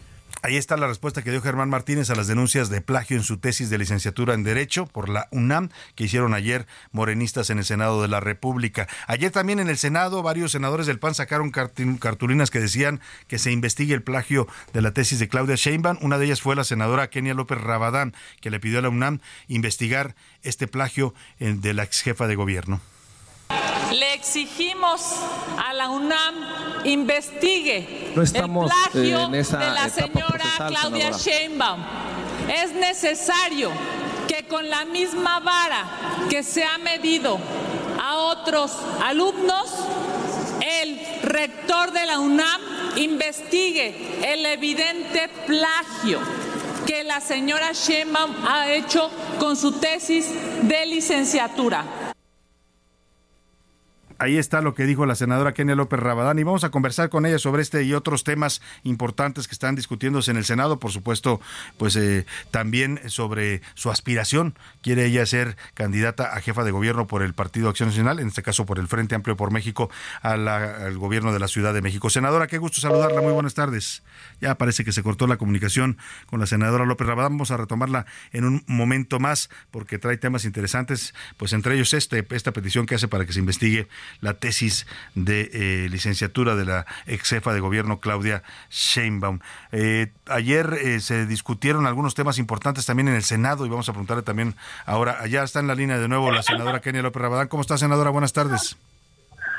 Ahí está la respuesta que dio Germán Martínez a las denuncias de plagio en su tesis de licenciatura en Derecho por la UNAM que hicieron ayer morenistas en el Senado de la República. Ayer también en el Senado varios senadores del PAN sacaron cartulinas que decían que se investigue el plagio de la tesis de Claudia Sheinbaum. Una de ellas fue la senadora Kenia López Rabadán que le pidió a la UNAM investigar este plagio eh, de la ex jefa de gobierno. Le exigimos a la UNAM investigue el plagio de la señora Claudia Sheinbaum. Es necesario que con la misma vara que se ha medido a otros alumnos, el rector de la UNAM investigue el evidente plagio que la señora Sheinbaum ha hecho con su tesis de licenciatura. Ahí está lo que dijo la senadora Kenia López Rabadán y vamos a conversar con ella sobre este y otros temas importantes que están discutiéndose en el Senado, por supuesto, pues eh, también sobre su aspiración. Quiere ella ser candidata a jefa de gobierno por el Partido Acción Nacional, en este caso por el Frente Amplio por México, al gobierno de la Ciudad de México. Senadora, qué gusto saludarla, muy buenas tardes. Ya parece que se cortó la comunicación con la senadora López Rabadán, vamos a retomarla en un momento más porque trae temas interesantes, pues entre ellos este, esta petición que hace para que se investigue la tesis de eh, licenciatura de la ex jefa de gobierno Claudia Sheinbaum. Eh, ayer eh, se discutieron algunos temas importantes también en el Senado y vamos a preguntarle también ahora, allá está en la línea de nuevo la senadora Kenia López Rabadán. ¿Cómo está, senadora? Buenas tardes.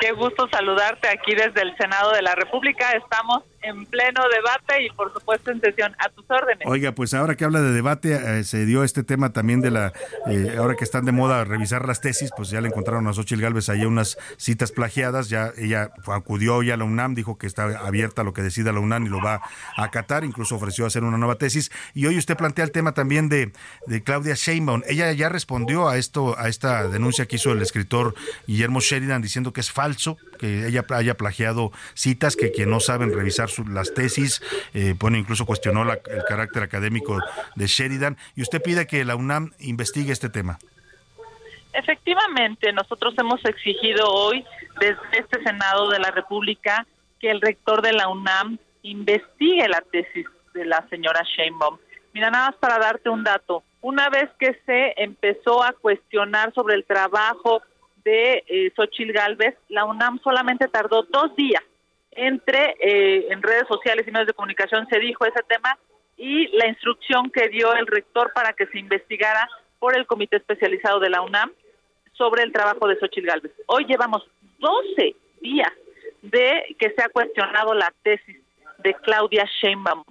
Qué gusto saludarte aquí desde el Senado de la República. Estamos en pleno debate y por supuesto en sesión a tus órdenes. Oiga, pues ahora que habla de debate, eh, se dio este tema también de la, eh, ahora que están de moda revisar las tesis, pues ya le encontraron a Xochitl Galvez ahí unas citas plagiadas, ya ella acudió hoy a la UNAM, dijo que está abierta a lo que decida la UNAM y lo va a acatar, incluso ofreció hacer una nueva tesis. Y hoy usted plantea el tema también de, de Claudia Sheinbaum. Ella ya respondió a esto, a esta denuncia que hizo el escritor Guillermo Sheridan diciendo que es falso, que ella haya plagiado citas, que quien no saben revisar las tesis, eh, bueno, incluso cuestionó el carácter académico de Sheridan, y usted pide que la UNAM investigue este tema. Efectivamente, nosotros hemos exigido hoy desde este Senado de la República que el rector de la UNAM investigue la tesis de la señora Sheinbaum. Mira, nada más para darte un dato. Una vez que se empezó a cuestionar sobre el trabajo de eh, Xochil Gálvez, la UNAM solamente tardó dos días entre eh, en redes sociales y medios de comunicación se dijo ese tema y la instrucción que dio el rector para que se investigara por el comité especializado de la UNAM sobre el trabajo de Xochil Gálvez. Hoy llevamos 12 días de que se ha cuestionado la tesis de Claudia Sheinbaum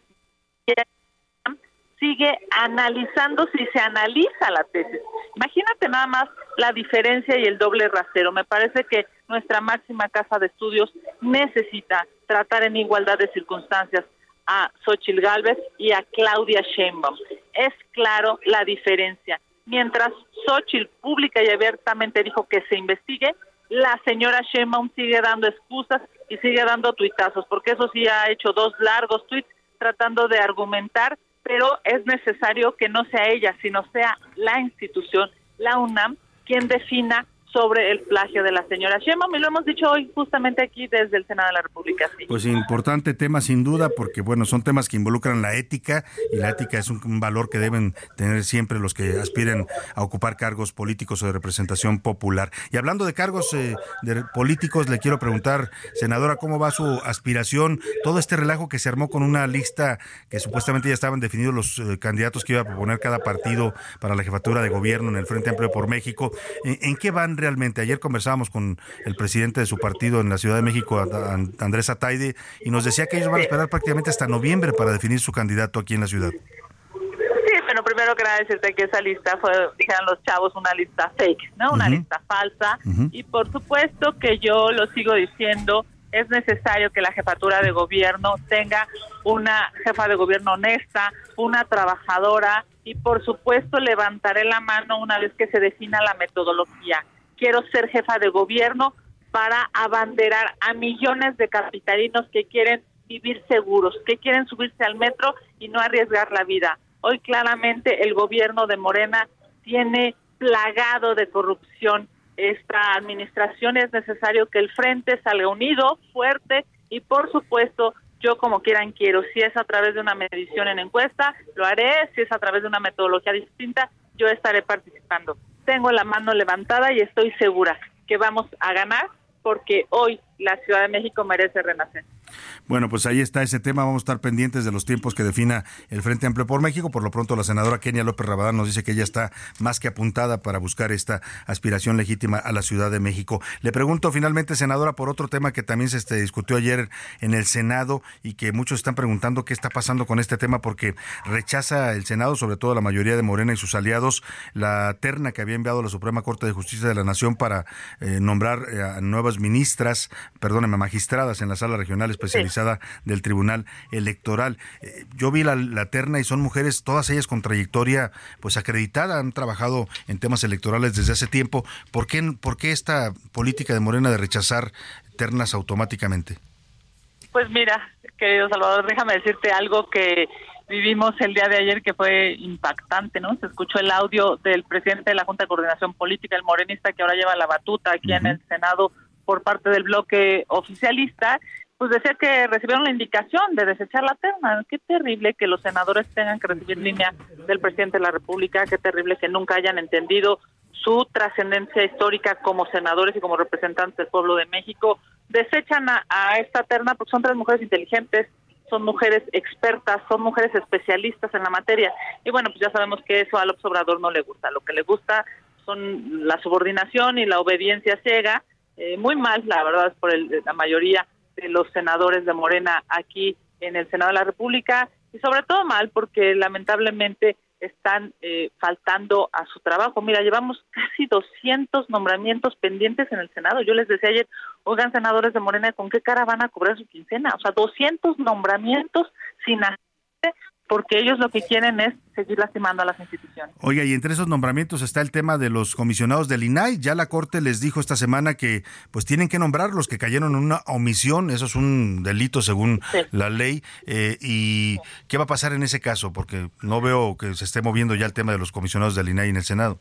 sigue analizando si se analiza la tesis. Imagínate nada más la diferencia y el doble rasero. Me parece que nuestra máxima casa de estudios necesita tratar en igualdad de circunstancias a Xochil Gálvez y a Claudia Sheinbaum. Es claro la diferencia. Mientras Xochitl pública y abiertamente dijo que se investigue, la señora Sheinbaum sigue dando excusas y sigue dando tuitazos, porque eso sí ha hecho dos largos tuits tratando de argumentar pero es necesario que no sea ella, sino sea la institución, la UNAM, quien defina sobre el plagio de la señora Sheinbaum y lo hemos dicho hoy justamente aquí desde el Senado de la República. Pues importante tema sin duda porque bueno, son temas que involucran la ética y la ética es un, valor que deben tener siempre los que aspiren a ocupar cargos políticos o de representación popular. Y hablando de cargos eh, de políticos, le quiero preguntar, senadora, ¿cómo va su aspiración? Todo este relajo que se armó con una lista que supuestamente ya estaban definidos los eh, candidatos que iba a proponer cada partido para la jefatura de gobierno en el Frente Amplio por México. ¿En, en qué van realmente. Ayer conversábamos con el presidente de su partido en la Ciudad de México, Andrés Ataide, y nos decía que ellos van a esperar prácticamente hasta noviembre para definir su candidato aquí en la ciudad. Sí, bueno, primero que nada decirte que esa lista fue, dijeron los chavos, una lista fake, ¿no? Una lista falsa. Y por supuesto que yo lo sigo diciendo, es necesario que la jefatura de gobierno tenga una jefa de gobierno honesta, una trabajadora y por supuesto levantaré la mano una vez que se defina la metodología quiero ser jefa de gobierno para abanderar a millones de capitalinos que quieren vivir seguros, que quieren subirse al metro y no arriesgar la vida. Hoy claramente el gobierno de Morena tiene plagado de corrupción esta administración. Es necesario que el frente salga unido, fuerte y por supuesto yo como quieran quiero. Si es a través de una medición en encuesta, lo haré. Si es a través de una metodología distinta, yo estaré participando tengo la mano levantada y estoy segura que vamos a ganar porque hoy la Ciudad de México merece renacer. Bueno, pues ahí está ese tema. Vamos a estar pendientes de los tiempos que defina el Frente Amplio por México. Por lo pronto, la senadora Kenia López Rabadán nos dice que ella está más que apuntada para buscar esta aspiración legítima a la Ciudad de México. Le pregunto finalmente, senadora, por otro tema que también se este, discutió ayer en el Senado y que muchos están preguntando qué está pasando con este tema porque rechaza el Senado, sobre todo la mayoría de Morena y sus aliados, la terna que había enviado la Suprema Corte de Justicia de la Nación para eh, nombrar eh, a nuevas ministras, perdóneme, magistradas en la sala regional especializada del Tribunal Electoral. Eh, yo vi la, terna y son mujeres, todas ellas con trayectoria pues acreditada, han trabajado en temas electorales desde hace tiempo. ¿Por qué, por qué esta política de Morena de rechazar ternas automáticamente? Pues mira, querido Salvador, déjame decirte algo que vivimos el día de ayer que fue impactante, ¿no? Se escuchó el audio del presidente de la Junta de Coordinación Política, el morenista que ahora lleva la batuta aquí en el Senado por parte del bloque oficialista, pues decía que recibieron la indicación de desechar la terna. Qué terrible que los senadores tengan que recibir línea del presidente de la República, qué terrible que nunca hayan entendido su trascendencia histórica como senadores y como representantes del pueblo de México. Desechan a, esta terna porque son tres mujeres inteligentes, son mujeres expertas, son mujeres especialistas en la materia. Y bueno, pues ya sabemos que eso a López Obrador no le gusta. Lo que le gusta son la subordinación y la obediencia ciega. Eh, muy mal, la verdad, por el, la mayoría de los senadores de Morena aquí en el Senado de la República y sobre todo mal porque lamentablemente están eh, faltando a su trabajo. Mira, llevamos casi 200 nombramientos pendientes en el Senado. Yo les decía ayer, oigan, senadores de Morena, ¿con qué cara van a cobrar su quincena? O sea, 200 nombramientos sin hacer porque ellos lo que quieren es seguir lastimando a las instituciones. Oiga, y entre esos nombramientos está el tema de los comisionados del INAI. Ya la Corte les dijo esta semana que pues tienen que nombrar los que cayeron en una omisión. Eso es un delito según la ley. Eh, ¿Y qué va a pasar en ese caso? Porque no veo que se esté moviendo ya el tema de los comisionados del INAI en el Senado.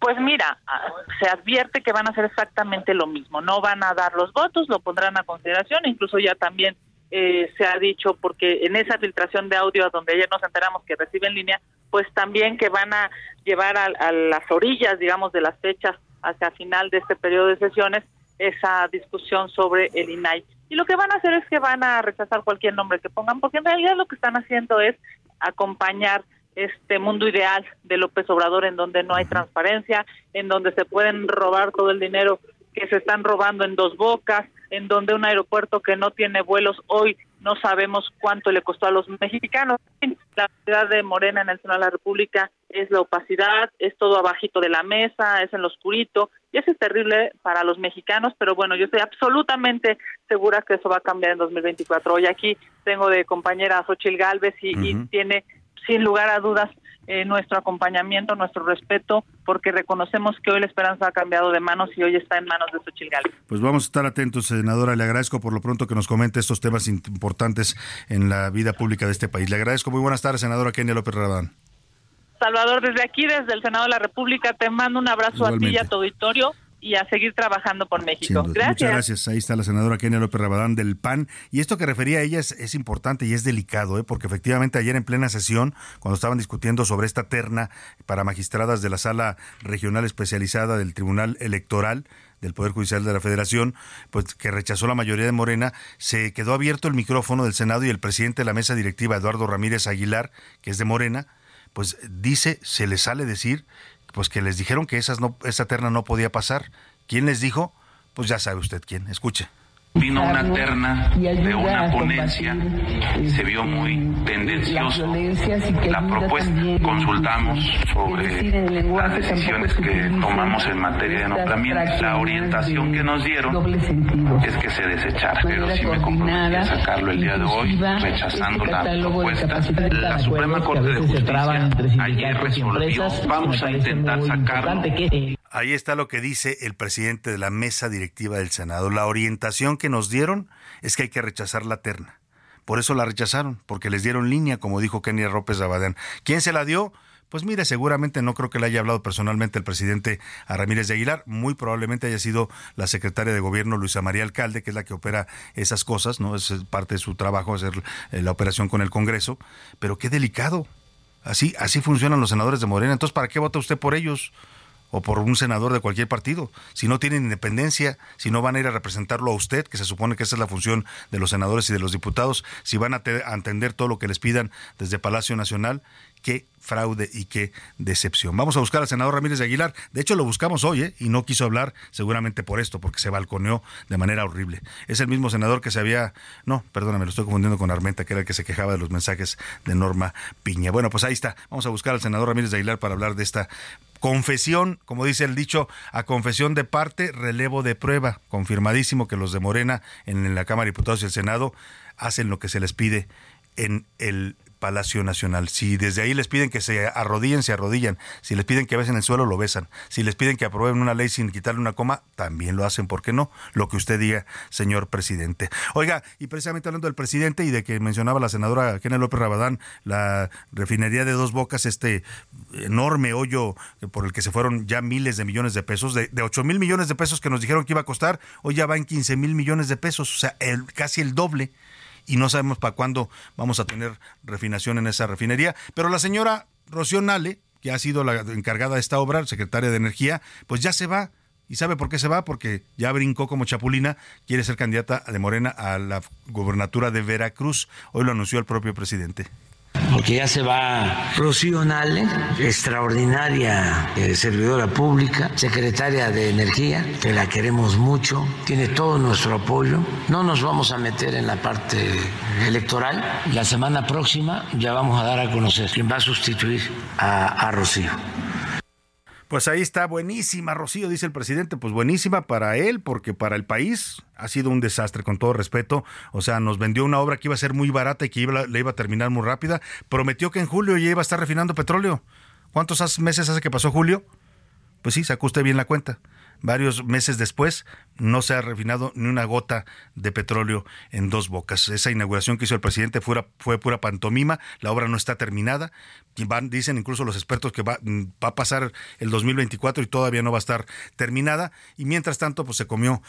Pues mira, ah, se advierte que van a hacer exactamente lo mismo. No van a dar los votos, lo pondrán a consideración. Incluso ya también eh, se ha dicho, porque en esa filtración de audio donde ayer nos enteramos que recibe en línea, pues también que van a llevar a, las orillas, digamos, de las fechas hacia final de este periodo de sesiones esa discusión sobre el INAI. Y lo que van a hacer es que van a rechazar cualquier nombre que pongan, porque en realidad lo que están haciendo es acompañar este mundo ideal de López Obrador en donde no hay transparencia, en donde se pueden robar todo el dinero que se están robando en dos bocas, en donde un aeropuerto que no tiene vuelos hoy no sabemos cuánto le costó a los mexicanos. La ciudad de Morena en el Senado de la República es la opacidad, es todo abajito de la mesa, es en lo oscurito, y eso es terrible para los mexicanos, pero bueno, yo estoy absolutamente segura que eso va a cambiar en 2024. Hoy aquí tengo de compañera Xochil Gálvez y tiene sin lugar a dudas eh, nuestro acompañamiento, nuestro respeto, porque reconocemos que hoy la esperanza ha cambiado de manos y hoy está en manos de Xochitl Gálvez. Pues vamos a estar atentos, senadora. Le agradezco por lo pronto que nos comente estos temas importantes en la vida pública de este país. Le agradezco. Muy buenas tardes, senadora Kenia López Rabán. Salvador, desde aquí, desde el Senado de la República, te mando un abrazo a ti y a tu auditorio y a seguir trabajando por México. gracias. Muchas gracias. Ahí está la senadora Kenia López Rabadán del PAN. Y esto que refería a ella es, importante y es delicado, ¿eh? porque efectivamente ayer en plena sesión, cuando estaban discutiendo sobre esta terna para magistradas de la Sala Regional Especializada del Tribunal Electoral, del Poder Judicial de la Federación, pues que rechazó la mayoría de Morena, se quedó abierto el micrófono del Senado y el presidente de la mesa directiva, Eduardo Ramírez Aguilar, que es de Morena, pues dice, se le sale decir pues que les dijeron que esas no, esa terna no podía pasar. ¿Quién les dijo? Pues ya sabe usted quién. Escuche. Vino una terna de una ponencia, se vio muy tendencioso la propuesta. Consultamos sobre las decisiones que tomamos en materia de nombramiento. La orientación que nos dieron es que se desechara, pero sí me comprometí a sacarlo el día de hoy, rechazando la propuesta. La Suprema Corte de Justicia ayer resolvió, vamos a intentar sacarlo. Ahí está lo que dice el presidente de la mesa directiva del Senado. La orientación que nos dieron es que hay que rechazar la terna. Por eso la rechazaron, porque les dieron línea, como dijo Kenia López Abadán. ¿Quién se la dio? Pues mire, seguramente no creo que le haya hablado personalmente el presidente a Ramírez de Aguilar, muy probablemente haya sido la secretaria de gobierno Luisa María Alcalde, que es la que opera esas cosas, ¿no? Es parte de su trabajo hacer eh, la operación con el Congreso, pero qué delicado. Así así funcionan los senadores de Morena, entonces ¿para qué vota usted por ellos? O por un senador de cualquier partido. Si no tienen independencia, si no van a ir a representarlo a usted, que se supone que esa es la función de los senadores y de los diputados, si van a, entender todo lo que les pidan desde Palacio Nacional, qué fraude y qué decepción. Vamos a buscar al senador Ramírez de Aguilar. De hecho, lo buscamos hoy ¿eh? y no quiso hablar seguramente por esto, porque se balconeó de manera horrible. Es el mismo senador que se había... No, perdóname, lo estoy confundiendo con Armenta, que era el que se quejaba de los mensajes de Norma Piña. Bueno, pues ahí está. Vamos a buscar al senador Ramírez de Aguilar para hablar de esta confesión, como dice el dicho, a confesión de parte, relevo de prueba. Confirmadísimo que los de Morena en la Cámara de Diputados y el Senado hacen lo que se les pide en el Palacio Nacional. Si desde ahí les piden que se arrodillen, se arrodillan. Si les piden que besen el suelo, lo besan. Si les piden que aprueben una ley sin quitarle una coma, también lo hacen. ¿Por qué no? Lo que usted diga, señor presidente. Oiga, y precisamente hablando del presidente y de que mencionaba la senadora Kenia López Rabadán, la refinería de dos bocas, este enorme hoyo por el que se fueron ya miles de millones de pesos, de, de 8 mil millones de pesos que nos dijeron que iba a costar, hoy ya va en 15 mil millones de pesos, o sea, el, casi el doble y no sabemos para cuándo vamos a tener refinación en esa refinería. Pero la señora Rocío Nale, que ha sido la encargada de esta obra, secretaria de Energía, pues ya se va. ¿Y sabe por qué se va? Porque ya brincó como chapulina, quiere ser candidata de Morena a la gobernatura de Veracruz. Hoy lo anunció el propio presidente. Porque ya se va Rocío Nale, extraordinaria eh, servidora pública, secretaria de Energía, que la queremos mucho, tiene todo nuestro apoyo. No nos vamos a meter en la parte electoral. La semana próxima ya vamos a dar a conocer quién va a sustituir a, a Rocío. Pues ahí está, buenísima, Rocío, dice el presidente. Pues buenísima para él, porque para el país ha sido un desastre, con todo respeto. O sea, nos vendió una obra que iba a ser muy barata y que iba, le iba a terminar muy rápida. Prometió que en julio ya iba a estar refinando petróleo. ¿Cuántos meses hace que pasó julio? Pues sí, sacó usted bien la cuenta varios meses después, no se ha refinado ni una gota de petróleo en dos bocas. Esa inauguración que hizo el presidente fue, fue pura pantomima, la obra no está terminada. Van, dicen incluso los expertos que va, a pasar el 2024 y todavía no va a estar terminada. Y mientras tanto, pues se comió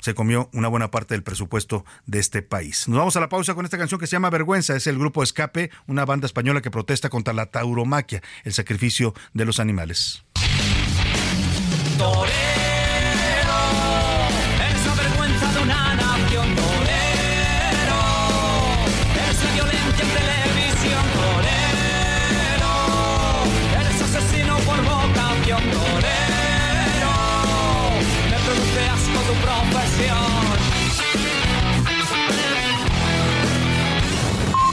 se comió una buena parte del presupuesto de este país. Nos vamos a la pausa con esta canción que se llama Vergüenza. Es el grupo Escape, una banda española que protesta contra la tauromaquia, el sacrificio de los animales.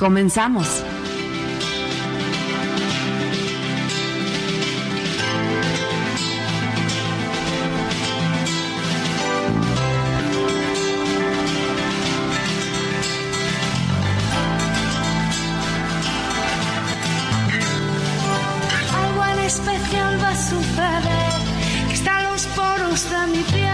Comenzamos. Algo especial va a suceder, que están los poros de mi piel,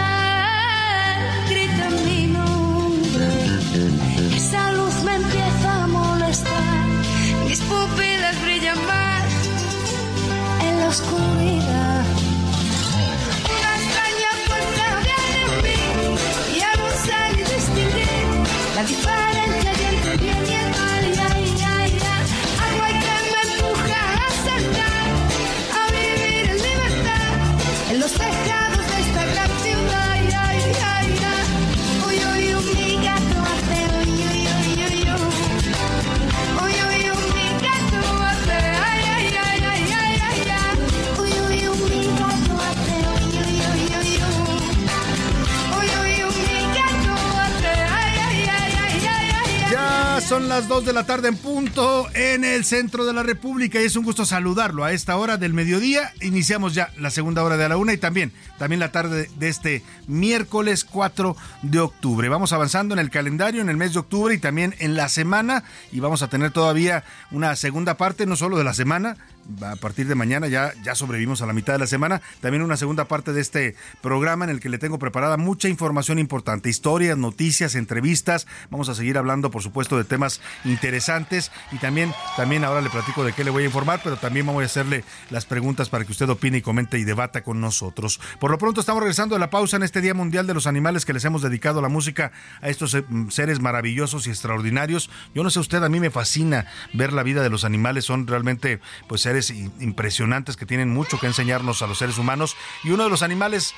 las 2 de la tarde en punto en el centro de la República y es un gusto saludarlo a esta hora del mediodía. Iniciamos ya la segunda hora de la una y también, también la tarde de este miércoles 4 de octubre. Vamos avanzando en el calendario en el mes de octubre y también en la semana y vamos a tener todavía una segunda parte, no solo de la semana, a partir de mañana ya, ya sobrevivimos a la mitad de la semana. También una segunda parte de este programa en el que le tengo preparada mucha información importante, historias, noticias, entrevistas. Vamos a seguir hablando, por supuesto, de temas interesantes y también, también ahora le platico de qué le voy a informar, pero también vamos a hacerle las preguntas para que usted opine y comente y debata con nosotros. Por lo pronto estamos regresando de la pausa en este Día Mundial de los Animales que les hemos dedicado la música a estos eh, seres maravillosos y extraordinarios. Yo no sé usted, a mí me fascina ver la vida de los animales, son realmente pues seres impresionantes que tienen mucho que enseñarnos a los seres humanos y uno de los animales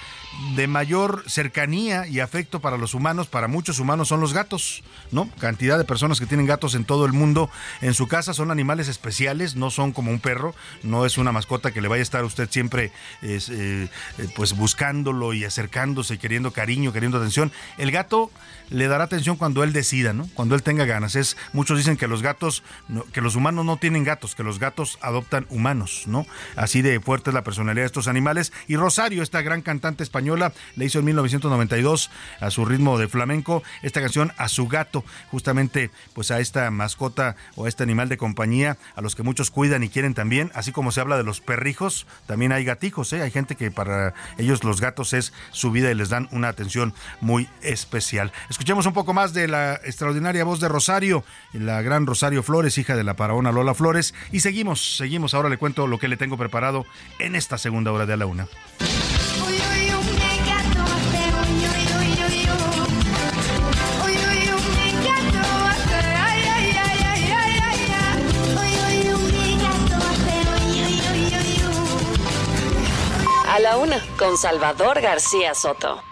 de mayor cercanía y afecto para los humanos, para muchos humanos son los gatos, ¿no? Cantidad de personas que tienen gatos en todo el mundo en su casa son animales especiales, no son como un perro, no es una mascota que le vaya a estar usted siempre es, eh, pues buscándolo y acercándose queriendo cariño, queriendo atención. El gato le dará atención cuando él decida, ¿no? Cuando él tenga ganas. Es muchos dicen que los gatos, que los humanos no tienen gatos, que los gatos adoptan humanos, ¿no? Así de fuerte es la personalidad de estos animales. Y Rosario, esta gran cantante española, le hizo en 1992 a su ritmo de flamenco esta canción a su gato, justamente pues a esta mascota o a este animal de compañía, a los que muchos cuidan y quieren también, así como se habla de los perrijos, también hay gatijos, ¿eh? hay gente que para ellos los gatos es su vida y les dan una atención muy especial. Escuchemos un poco más de la extraordinaria voz de Rosario, la gran Rosario Flores, hija de la paraona Lola Flores, y seguimos, seguimos, ahora le cuento lo que le tengo preparado en esta segunda hora de a la una. A la una, con Salvador García Soto.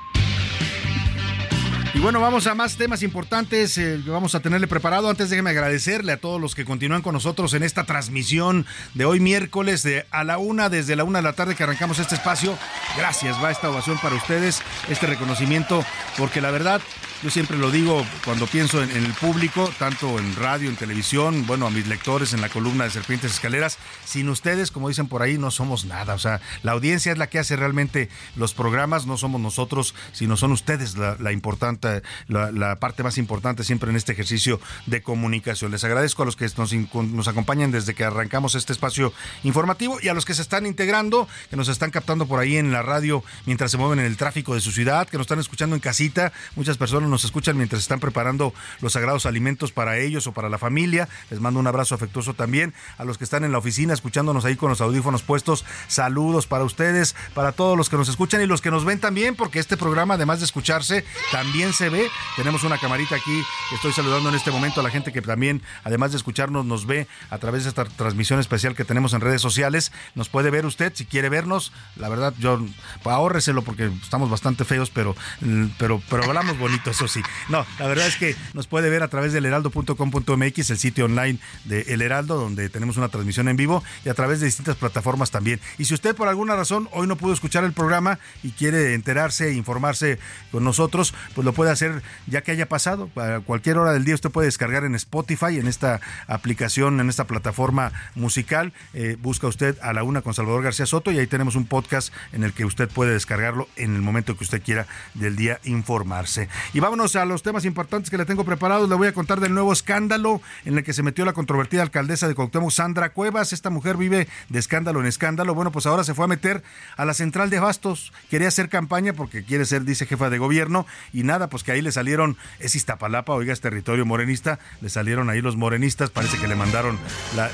Y bueno, vamos a más temas importantes eh, que vamos a tenerle preparado. Antes déjeme agradecerle a todos los que continúan con nosotros en esta transmisión de hoy miércoles de a la una, desde la una de la tarde que arrancamos este espacio. Gracias, va esta ovación para ustedes, este reconocimiento, porque la verdad yo siempre lo digo cuando pienso en, el público, tanto en radio, en televisión, bueno, a mis lectores en la columna de Serpientes Escaleras. Sin ustedes, como dicen por ahí, no somos nada. O sea, la audiencia es la que hace realmente los programas, no somos nosotros, sino son ustedes la, importante, la, parte más importante siempre en este ejercicio de comunicación. Les agradezco a los que nos, acompañan desde que arrancamos este espacio informativo y a los que se están integrando, que nos están captando por ahí en la radio mientras se mueven en el tráfico de su ciudad, que nos están escuchando en casita. Muchas personas nos escuchan mientras están preparando los sagrados alimentos para ellos o para la familia. Les mando un abrazo afectuoso también a los que están en la oficina escuchándonos ahí con los audífonos puestos. Saludos para ustedes, para todos los que nos escuchan y los que nos ven también, porque este programa, además de escucharse, también se ve. Tenemos una camarita aquí. Estoy saludando en este momento a la gente que también, además de escucharnos, nos ve a través de esta transmisión especial que tenemos en redes sociales. Nos puede ver usted si quiere vernos. La verdad, yo ahórreselo porque estamos bastante feos, pero, pero, pero hablamos bonito eso sí. No, la verdad es que nos puede ver a través del heraldo.com.mx, el sitio online de El Heraldo, donde tenemos una transmisión en vivo y a través de distintas plataformas también. Y si usted por alguna razón hoy no pudo escuchar el programa y quiere enterarse e informarse con nosotros, pues lo puede hacer ya que haya pasado. A cualquier hora del día usted puede descargar en Spotify, en esta aplicación, en esta plataforma musical. Eh, busca usted a la una con Salvador García Soto y ahí tenemos un podcast en el que usted puede descargarlo en el momento que usted quiera del día informarse. Y vamos a los temas importantes que le tengo preparados. Le voy a contar del nuevo escándalo en el que se metió la controvertida alcaldesa de Cuauhtémoc, Sandra Cuevas. Esta mujer vive de escándalo en escándalo. Bueno, pues ahora se fue a meter a la central de Bastos. Quería hacer campaña porque quiere ser, dice, jefa de gobierno. Y nada, pues que ahí le salieron, es Iztapalapa, oiga, es territorio morenista. Le salieron ahí los morenistas. Parece que le mandaron,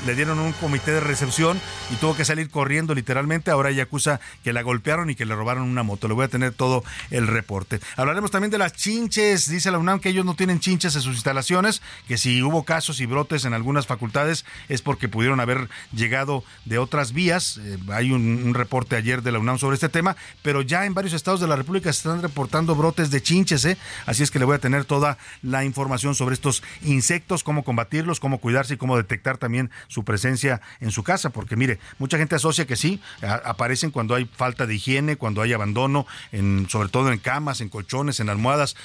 le dieron un comité de recepción y tuvo que salir corriendo literalmente. Ahora ella acusa que la golpearon y que le robaron una moto. Le voy a tener todo el reporte. Hablaremos también de las chinches dice la UNAM que ellos no tienen chinches en sus instalaciones, que si hubo casos y brotes en algunas facultades es porque pudieron haber llegado de otras vías. Eh, hay un, reporte ayer de la UNAM sobre este tema, pero ya en varios estados de la República se están reportando brotes de chinches, ¿eh? así es que le voy a tener toda la información sobre estos insectos, cómo combatirlos, cómo cuidarse y cómo detectar también su presencia en su casa, porque mire, mucha gente asocia que sí, aparecen cuando hay falta de higiene, cuando hay abandono, en, sobre todo en camas, en colchones, en almohadas,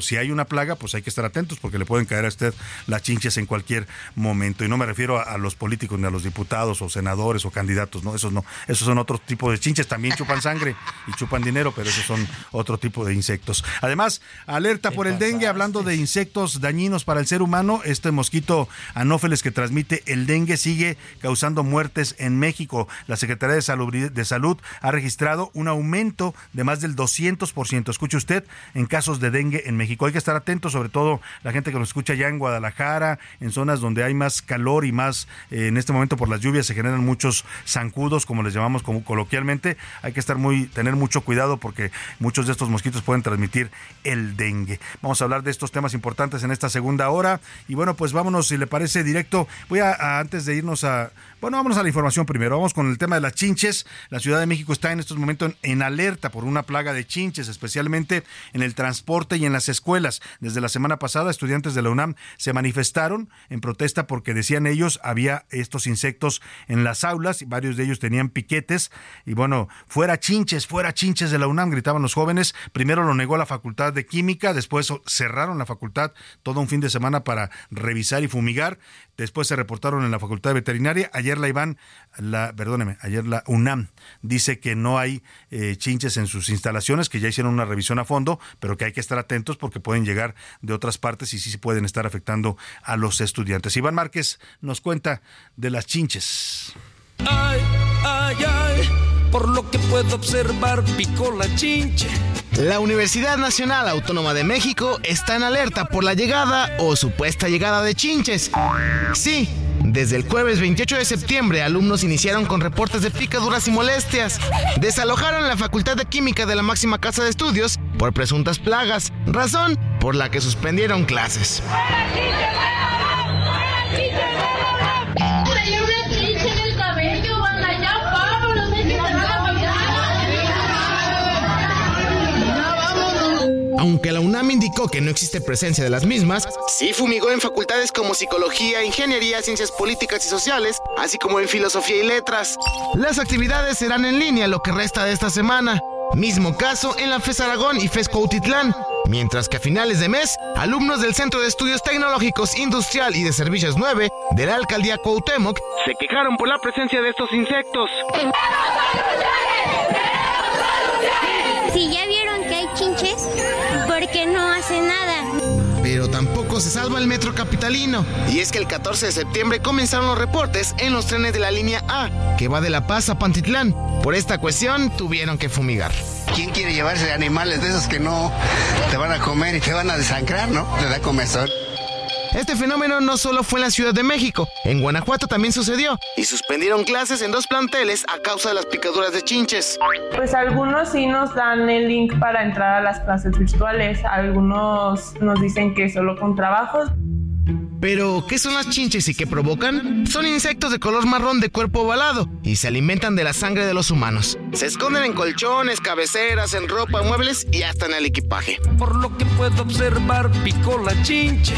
si hay una plaga, pues hay que estar atentos porque le pueden caer a usted las chinches en cualquier momento. Y no me refiero a, los políticos ni a los diputados o senadores o candidatos, no, esos no. Esos son otro tipo de chinches, también chupan sangre y chupan dinero, pero esos son otro tipo de insectos. Además, alerta por el dengue, hablando de insectos dañinos para el ser humano, este mosquito anófeles que transmite el dengue sigue causando muertes en México. La Secretaría de Salud, de Salud ha registrado un aumento de más del 200%. Escuche usted, en casos de dengue en México. Hay que estar atentos, sobre todo la gente que nos escucha ya en Guadalajara, en zonas donde hay más calor y más, eh, en este momento por las lluvias se generan muchos zancudos, como les llamamos como coloquialmente. Hay que estar muy, tener mucho cuidado porque muchos de estos mosquitos pueden transmitir el dengue. Vamos a hablar de estos temas importantes en esta segunda hora. Y bueno, pues vámonos, si le parece directo. Voy a antes de irnos a bueno, vámonos a la información primero. Vamos con el tema de las chinches. La Ciudad de México está en estos momentos en, alerta por una plaga de chinches, especialmente en el transporte y en las las escuelas. Desde la semana pasada, estudiantes de la UNAM se manifestaron en protesta porque decían ellos había estos insectos en las aulas y varios de ellos tenían piquetes y bueno, fuera chinches, fuera chinches de la UNAM, gritaban los jóvenes. Primero lo negó la Facultad de Química, después cerraron la facultad todo un fin de semana para revisar y fumigar. Después se reportaron en la Facultad de Veterinaria. Ayer la Iván, la, perdóneme, ayer la UNAM dice que no hay eh, chinches en sus instalaciones, que ya hicieron una revisión a fondo, pero que hay que estar atentos porque pueden llegar de otras partes y sí, sí pueden estar afectando a los estudiantes. Iván Márquez nos cuenta de las chinches. Ay, ay, ay, por lo que puedo observar, picó la chinche la Universidad Nacional Autónoma de México está en alerta por la llegada o supuesta llegada de chinches. Sí, desde el jueves 28 de septiembre, alumnos iniciaron con reportes de picaduras y molestias. Desalojaron la Facultad de Química de la máxima casa de estudios por presuntas plagas, razón por la que suspendieron clases. Aunque la UNAM indicó que no existe presencia de las mismas, sí fumigó en facultades como Psicología, Ingeniería, Ciencias Políticas y Sociales, así como en Filosofía y Letras. Las actividades serán en línea lo que resta de esta semana. Mismo caso en la FES Aragón y FES Cuautitlán. Mientras que a finales de mes, alumnos del Centro de Estudios Tecnológicos Industrial y de Servicios 9 de la Alcaldía Cuauhtémoc se quejaron por la presencia de estos insectos. Si ya vieron que hay chinches, no hace nada. Pero tampoco se salva el metro capitalino. Y es que el 14 de septiembre comenzaron los reportes en los trenes de la línea A, que va de La Paz a Pantitlán. Por esta cuestión tuvieron que fumigar. ¿Quién quiere llevarse animales de esos que no te van a comer y te van a desangrar, no? Te da comezón. Este fenómeno no solo fue en la Ciudad de México, en Guanajuato también sucedió y suspendieron clases en dos planteles a causa de las picaduras de chinches. Pues algunos sí nos dan el link para entrar a las clases virtuales, algunos nos dicen que solo con trabajos. Pero, ¿qué son las chinches y qué provocan? Son insectos de color marrón de cuerpo ovalado y se alimentan de la sangre de los humanos. Se esconden en colchones, cabeceras, en ropa, muebles y hasta en el equipaje. Por lo que puedo observar, picó la chinche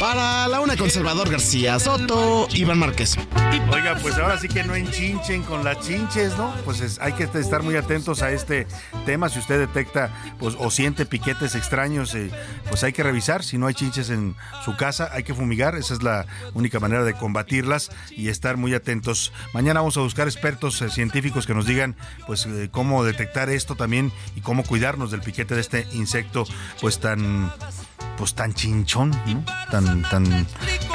Para la una conservador García Soto, Iván Márquez. Oiga, pues ahora sí que no enchinchen con las chinches, ¿no? Pues hay que estar muy atentos a este tema. Si usted detecta pues, o siente piquetes extraños, eh, pues hay que revisar. Si no hay chinches en su casa, hay que fumigar. Esa es la única manera de combatirlas y estar muy atentos. Mañana vamos a buscar expertos eh, científicos que nos digan pues eh, cómo detectar esto también y cómo cuidarnos del piquete de este insecto pues tan pues tan chinchón, ¿no? Tan, tan,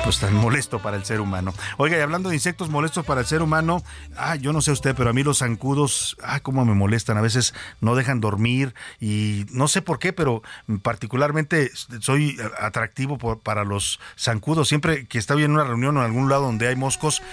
pues tan molesto para el ser humano. Oiga, y hablando de insectos molestos para el ser humano, ah, yo no sé usted, pero a mí los zancudos, ah, cómo me molestan. A veces no dejan dormir y no sé por qué, pero particularmente soy atractivo para los zancudos. Siempre que estoy en una reunión o en algún lado donde hay moscos,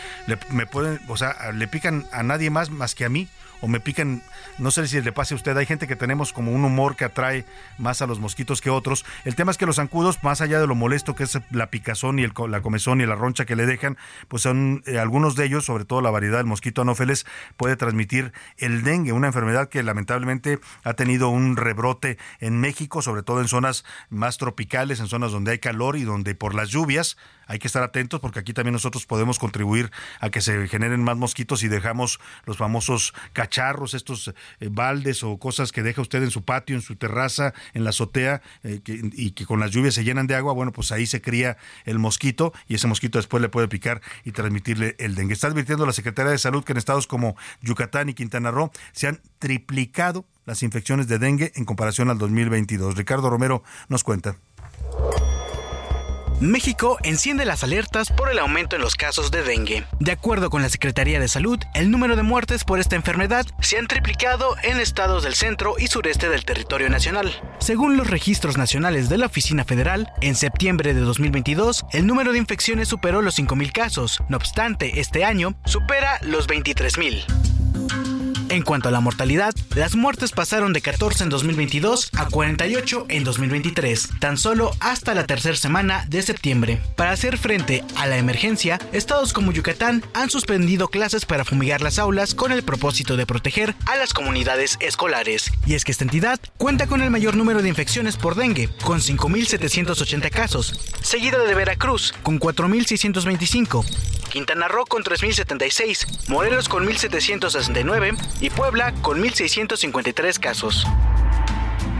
me pueden, o sea, le pican a nadie más más que a mí o me pican, no sé si le pase a usted, hay gente que tenemos como un humor que atrae más a los mosquitos que otros. El tema es que los zancudos, más allá de lo molesto que es la picazón y el, la comezón y la roncha que le dejan, pues son eh, algunos de ellos, sobre todo la variedad del mosquito anófeles, puede transmitir el dengue, una enfermedad que lamentablemente ha tenido un rebrote en México, sobre todo en zonas más tropicales, en zonas donde hay calor y donde por las lluvias hay que estar atentos porque aquí también nosotros podemos contribuir a que se generen más mosquitos y dejamos los famosos cacharros, estos eh, baldes o cosas que deja usted en su patio, en su terraza, en la azotea eh, y que con las lluvias se llenan de agua, bueno, pues ahí se cría el mosquito y ese mosquito después le puede picar y transmitirle el dengue. Está advirtiendo la Secretaría de Salud que en estados como Yucatán y Quintana Roo se han triplicado las infecciones de dengue en comparación al 2022. Ricardo Romero nos cuenta. México enciende las alertas por el aumento en los casos de dengue. De acuerdo con la Secretaría de Salud, el número de muertes por esta enfermedad se han triplicado en estados del centro y sureste del territorio nacional. Según los registros nacionales de la Oficina Federal, en septiembre de 2022, el número de infecciones superó los 5.000 casos. No obstante, este año supera los 23.000. En cuanto a la mortalidad, las muertes pasaron de 14 en 2022 a 48 en 2023, tan solo hasta la tercera semana de septiembre. Para hacer frente a la emergencia, estados como Yucatán han suspendido clases para fumigar las aulas con el propósito de proteger a las comunidades escolares. Y es que esta entidad cuenta con el mayor número de infecciones por dengue, con 5.780 casos, seguida de Veracruz, con 4.625, Quintana Roo con 3.076, Morelos con 1.769 y Puebla con 1.653 casos.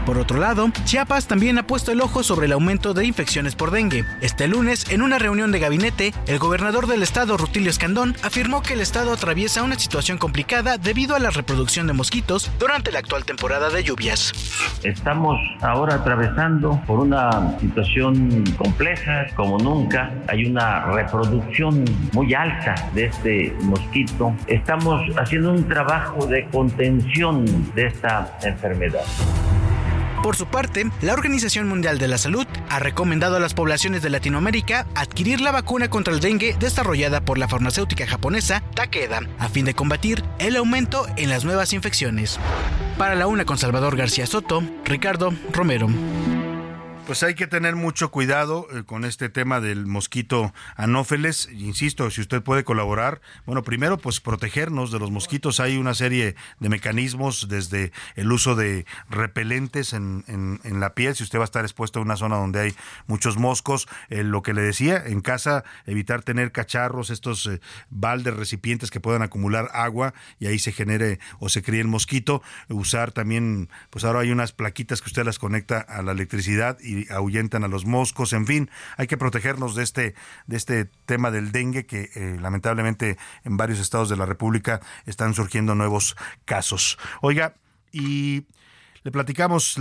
Por otro lado, Chiapas también ha puesto el ojo sobre el aumento de infecciones por dengue. Este lunes, en una reunión de gabinete, el gobernador del estado, Rutilio Escandón, afirmó que el estado atraviesa una situación complicada debido a la reproducción de mosquitos durante la actual temporada de lluvias. Estamos ahora atravesando por una situación compleja como nunca. Hay una reproducción muy alta de este mosquito. Estamos haciendo un trabajo de contención de esta enfermedad. Por su parte, la Organización Mundial de la Salud ha recomendado a las poblaciones de Latinoamérica adquirir la vacuna contra el dengue desarrollada por la farmacéutica japonesa Takeda, a fin de combatir el aumento en las nuevas infecciones. Para la una con Salvador García Soto, Ricardo Romero. Pues hay que tener mucho cuidado eh, con este tema del mosquito anófeles. Insisto, si usted puede colaborar, bueno, primero pues protegernos de los mosquitos. Hay una serie de mecanismos desde el uso de repelentes en, en, la piel, si usted va a estar expuesto a una zona donde hay muchos moscos. Eh, lo que le decía, en casa evitar tener cacharros, estos eh, baldes, recipientes que puedan acumular agua y ahí se genere o se críe el mosquito. Usar también, pues ahora hay unas plaquitas que usted las conecta a la electricidad y ahuyentan a los moscos, en fin, hay que protegernos de este, de este tema del dengue que eh, lamentablemente en varios estados de la República están surgiendo nuevos casos. Oiga, y le platicamos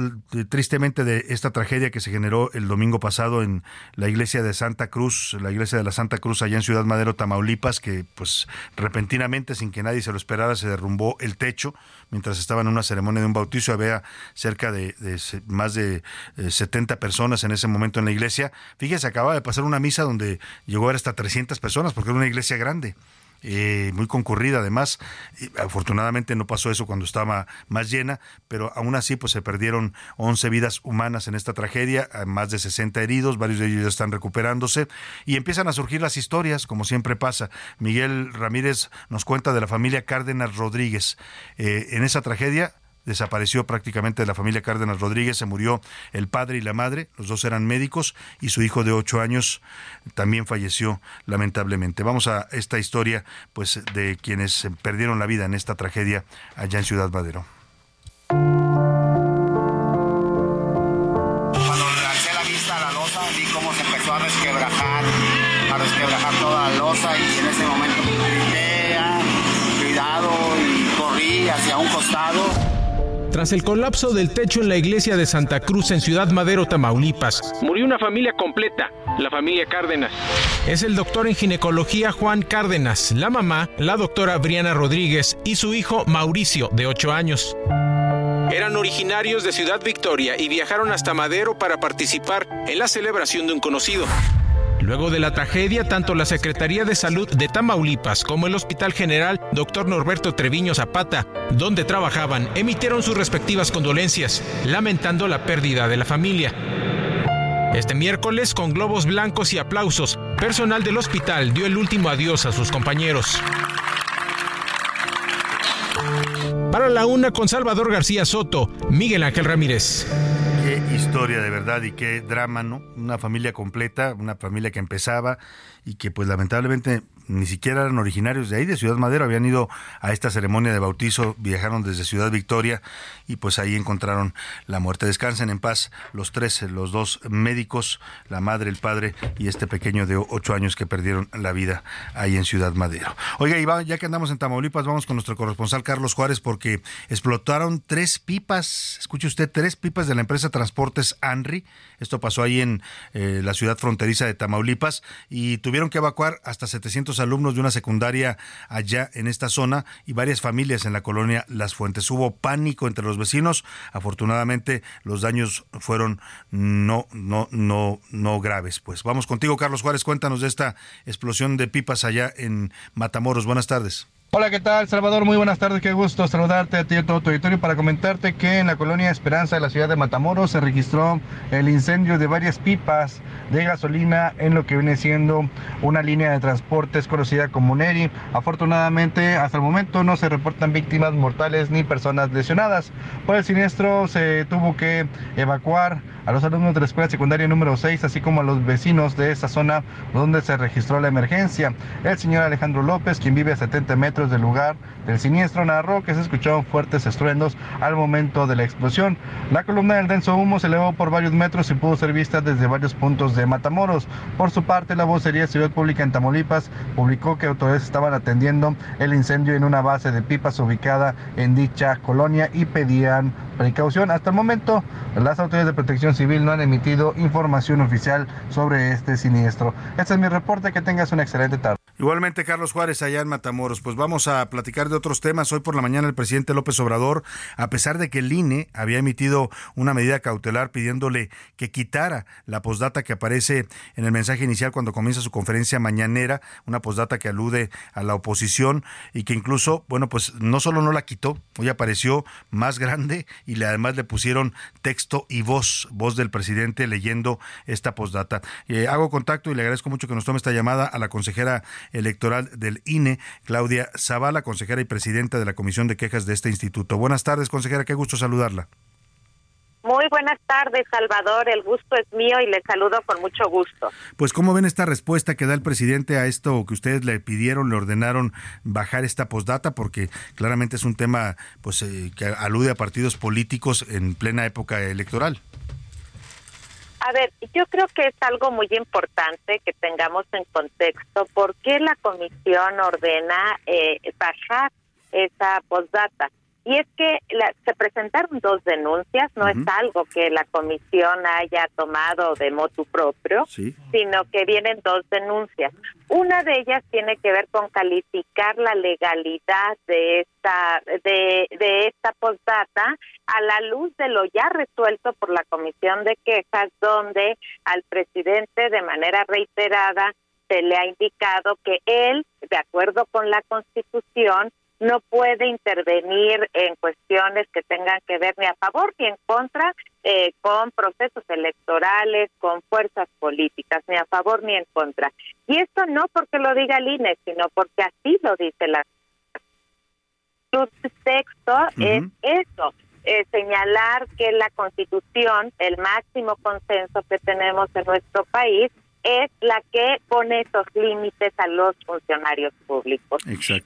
tristemente de esta tragedia que se generó el domingo pasado en la iglesia de Santa Cruz, la iglesia de la Santa Cruz allá en Ciudad Madero, Tamaulipas, que pues repentinamente, sin que nadie se lo esperara, se derrumbó el techo mientras estaba en una ceremonia de un bautizo. Había cerca de, más de 70 eh, personas en ese momento en la iglesia. Fíjese, acaba de pasar una misa donde llegó a hasta 300 personas, porque era una iglesia grande. Eh, muy concurrida además. afortunadamente no pasó eso cuando estaba más llena, pero aún así pues se perdieron 11 vidas humanas en esta tragedia, más de 60 heridos, varios de ellos ya están recuperándose y empiezan a surgir las historias, como siempre pasa. Miguel Ramírez nos cuenta de la familia Cárdenas Rodríguez. Eh, en esa tragedia desapareció prácticamente de la familia Cárdenas Rodríguez, se murió el padre y la madre, los dos eran médicos y su hijo de ocho años también falleció lamentablemente. Vamos a esta historia pues de quienes perdieron la vida en esta tragedia allá en Ciudad Madero. Cuando la vista a la vi cómo empezó a resquebrajar toda la losa y en ese momento grité, ah, cuidado y corrí hacia un costado tras el colapso del techo en la iglesia de Santa Cruz en Ciudad Madero, Tamaulipas, murió una familia completa, la familia Cárdenas. Es el doctor en ginecología Juan Cárdenas, la mamá, la doctora Briana Rodríguez y su hijo Mauricio, de 8 años. Eran originarios de Ciudad Victoria y viajaron hasta Madero para participar en la celebración de un conocido. Luego de la tragedia, tanto la Secretaría de Salud de Tamaulipas como el Hospital General Dr. Norberto Treviño Zapata, donde trabajaban, emitieron sus respectivas condolencias, lamentando la pérdida de la familia. Este miércoles, con globos blancos y aplausos, personal del hospital dio el último adiós a sus compañeros. Para la una con Salvador García Soto, Miguel Ángel Ramírez. Qué historia de verdad y qué drama, ¿no? Una familia completa, una familia que empezaba y que pues lamentablemente ni siquiera eran originarios de ahí, de Ciudad Madero, habían ido a esta ceremonia de bautizo, viajaron desde Ciudad Victoria y pues ahí encontraron la muerte. Descansen en paz los tres, los dos médicos, la madre, el padre y este pequeño de ocho años que perdieron la vida ahí en Ciudad Madero. Oiga, Iván, ya que andamos en Tamaulipas, vamos con nuestro corresponsal Carlos Juárez porque explotaron tres pipas, escuche usted, tres pipas de la empresa Transportes ANRI. Esto pasó ahí en eh, la ciudad fronteriza de Tamaulipas y tuvieron que evacuar hasta 700 alumnos de una secundaria allá en esta zona y varias familias en la colonia Las Fuentes. Hubo pánico entre los vecinos. Afortunadamente los daños fueron no no no no graves. Pues vamos contigo Carlos Juárez, cuéntanos de esta explosión de pipas allá en Matamoros. Buenas tardes. Hola, ¿qué tal, Salvador? Muy buenas tardes, qué gusto saludarte a ti y a todo tu auditorio para comentarte que en la colonia Esperanza de la ciudad de Matamoros se registró el incendio de varias pipas de gasolina en lo que viene siendo una línea de transportes conocida como Neri. Afortunadamente, hasta el momento no se reportan víctimas mortales ni personas lesionadas. Por el siniestro se tuvo que evacuar a los alumnos de la escuela secundaria número 6, así como a los vecinos de esta zona donde se registró la emergencia. El señor Alejandro López, quien vive a 70 metros del lugar del siniestro, narró que se escucharon fuertes estruendos al momento de la explosión. La columna del denso humo se elevó por varios metros y pudo ser vista desde varios puntos de Matamoros. Por su parte, la vocería Ciudad Pública en Tamaulipas publicó que autoridades estaban atendiendo el incendio en una base de pipas ubicada en dicha colonia y pedían precaución. Hasta el momento, las autoridades de protección civil no han emitido información oficial sobre este siniestro. Este es mi reporte, que tengas una excelente tarde. Igualmente, Carlos Juárez, allá en Matamoros. Pues vamos a platicar de otros temas. Hoy por la mañana el presidente López Obrador, a pesar de que el INE había emitido una medida cautelar pidiéndole que quitara la postdata que aparece en el mensaje inicial cuando comienza su conferencia mañanera, una postdata que alude a la oposición y que incluso, bueno, pues no solo no la quitó, hoy apareció más grande y le, además le pusieron texto y voz, voz del presidente leyendo esta postdata. Eh, hago contacto y le agradezco mucho que nos tome esta llamada a la consejera electoral del INE, Claudia Zavala, consejera y presidenta de la Comisión de Quejas de este instituto. Buenas tardes, consejera, qué gusto saludarla. Muy buenas tardes, Salvador. El gusto es mío y le saludo con mucho gusto. Pues, ¿cómo ven esta respuesta que da el presidente a esto que ustedes le pidieron, le ordenaron bajar esta postdata? Porque claramente es un tema pues eh, que alude a partidos políticos en plena época electoral. A ver, yo creo que es algo muy importante que tengamos en contexto por qué la comisión ordena eh, bajar esa postdata. Y es que se presentaron dos denuncias, no es algo que la comisión haya tomado de motu propio, sino que vienen dos denuncias. Una de ellas tiene que ver con calificar la legalidad de esta de, de esta postdata a la luz de lo ya resuelto por la comisión de quejas, donde al presidente de manera reiterada se le ha indicado que él, de acuerdo con la Constitución, no puede intervenir en cuestiones que tengan que ver ni a favor ni en contra eh, con procesos electorales, con fuerzas políticas, ni a favor ni en contra. Y esto no porque lo diga el INE, sino porque así lo dice la su texto es eso, eh, señalar que la constitución, el máximo consenso que tenemos en nuestro país, es la que pone esos límites a los funcionarios públicos.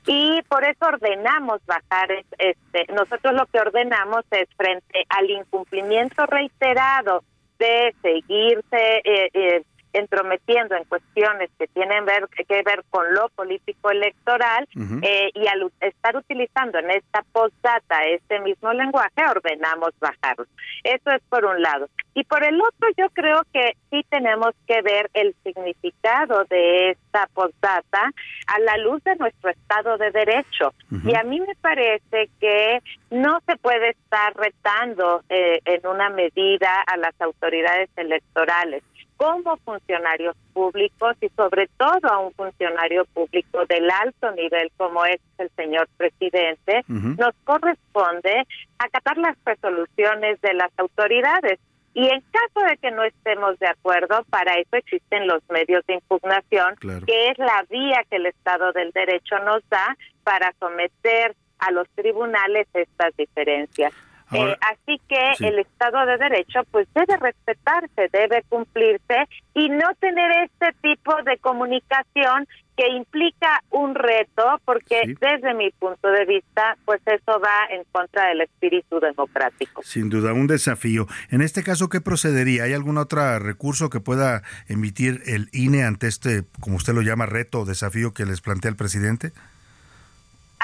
Y por eso ordenamos bajar, este, nosotros lo que ordenamos es frente al incumplimiento reiterado de seguirse eh, eh, entrometiendo en cuestiones que tienen ver, que ver con lo político electoral eh, y al estar utilizando en esta postdata este mismo lenguaje, ordenamos bajarlo. Eso es por un lado. Y por el otro, yo creo que sí tenemos que ver el significado de esta postdata a la luz de nuestro Estado de Derecho. Y a mí me parece que no se puede estar retando eh, en una medida a las autoridades electorales como funcionarios públicos y sobre todo a un funcionario público del alto nivel como es el señor presidente, nos corresponde acatar las resoluciones de las autoridades. Y en caso de que no estemos de acuerdo, para eso existen los medios de impugnación, que es la vía que el Estado del Derecho nos da para someter a los tribunales estas diferencias. Eh, así que el Estado de Derecho pues debe respetarse, debe cumplirse y no tener este tipo de comunicación que implica un reto, porque desde mi punto de vista, pues eso va en contra del espíritu democrático. Sin duda, un desafío. En este caso, ¿qué procedería? ¿Hay algún otro recurso que pueda emitir el INE ante este, como usted lo llama, reto o desafío que les plantea el presidente?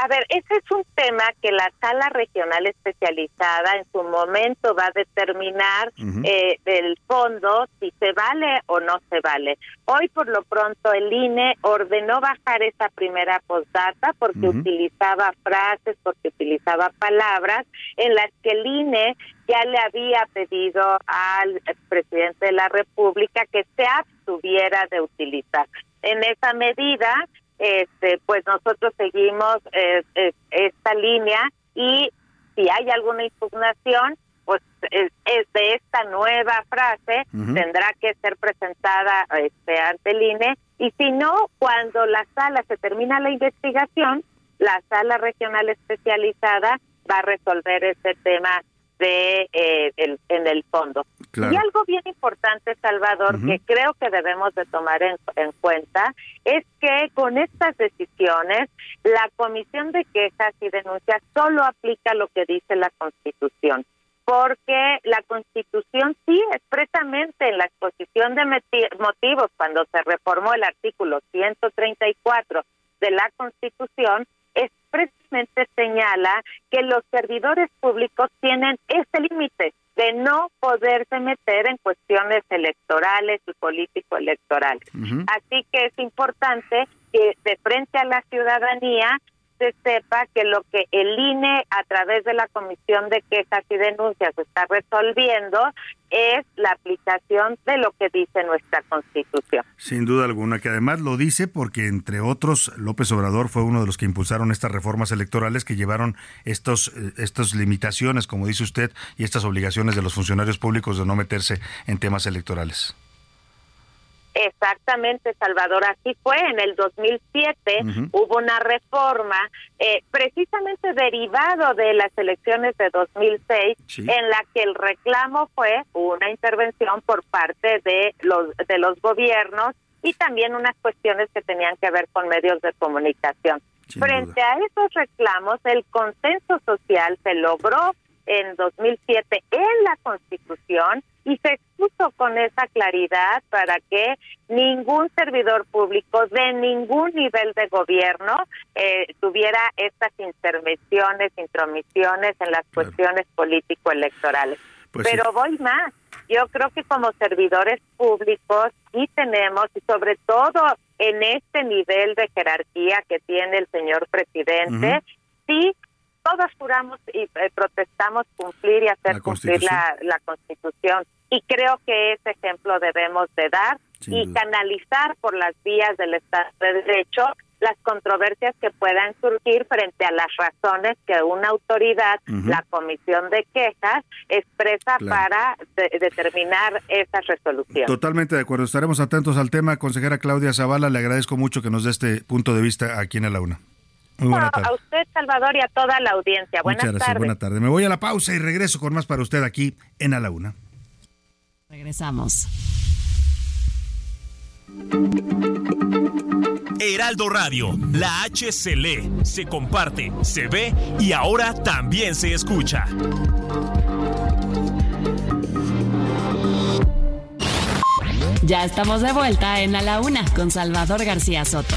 A ver, ese es un tema que la sala regional especializada en su momento va a determinar eh, del fondo si se vale o no se vale. Hoy, por lo pronto, el INE ordenó bajar esa primera postdata porque utilizaba frases, porque utilizaba palabras en las que el INE ya le había pedido al presidente de la República que se abstuviera de utilizar. En esa medida, este, pues nosotros seguimos eh, esta línea y si hay alguna impugnación, pues es, de esta nueva frase tendrá que ser presentada este, ante el INE y si no, cuando la sala se termina la investigación, la sala regional especializada va a resolver este tema de eh, en el fondo. Y algo bien importante, Salvador, que creo que debemos de tomar en, cuenta, es que con estas decisiones, la Comisión de Quejas y Denuncias solo aplica lo que dice la Constitución porque la Constitución sí expresamente en la exposición de motivos cuando se reformó el artículo 134 de la Constitución expresamente señala que los servidores públicos tienen ese límite de no poderse meter en cuestiones electorales y político-electorales. Así que es importante que de frente a la ciudadanía se sepa que lo que el INE a través de la Comisión de Quejas y Denuncias está resolviendo es la aplicación de lo que dice nuestra Constitución. Sin duda alguna, que además lo dice porque, entre otros, López Obrador fue uno de los que impulsaron estas reformas electorales que llevaron estos, eh, estas limitaciones, como dice usted, y estas obligaciones de los funcionarios públicos de no meterse en temas electorales. Exactamente, Salvador. Así fue. En el 2007 hubo una reforma eh, precisamente derivado de las elecciones de 2006 en la que el reclamo fue una intervención por parte de los, de los gobiernos y también unas cuestiones que tenían que ver con medios de comunicación. Frente a esos reclamos, el consenso social se logró en 2007 en la Constitución y se expuso con esa claridad para que ningún servidor público de ningún nivel de gobierno eh, tuviera estas intervenciones, intromisiones en las cuestiones político-electorales. Pues Pero voy más. Yo creo que como servidores públicos sí tenemos, y sobre todo en este nivel de jerarquía que tiene el señor presidente, sí todos juramos y eh, protestamos cumplir y hacer cumplir la, la, Constitución. Y creo que ese ejemplo debemos de dar y canalizar por las vías del Estado de Derecho las controversias que puedan surgir frente a las razones que una autoridad, la Comisión de Quejas, expresa para determinar esas resoluciones. Totalmente de acuerdo. Estaremos atentos al tema. Consejera Claudia Zavala, le agradezco mucho que nos dé este punto de vista aquí en la UNA. A usted, Salvador, y a toda la audiencia. Buenas Muchas gracias, buenas tardes. Me voy a la pausa y regreso con más para usted aquí en A la Una. Regresamos. Heraldo Radio, la H se lee, se comparte, se ve y ahora también se escucha. Ya estamos de vuelta en A la Una con Salvador García Soto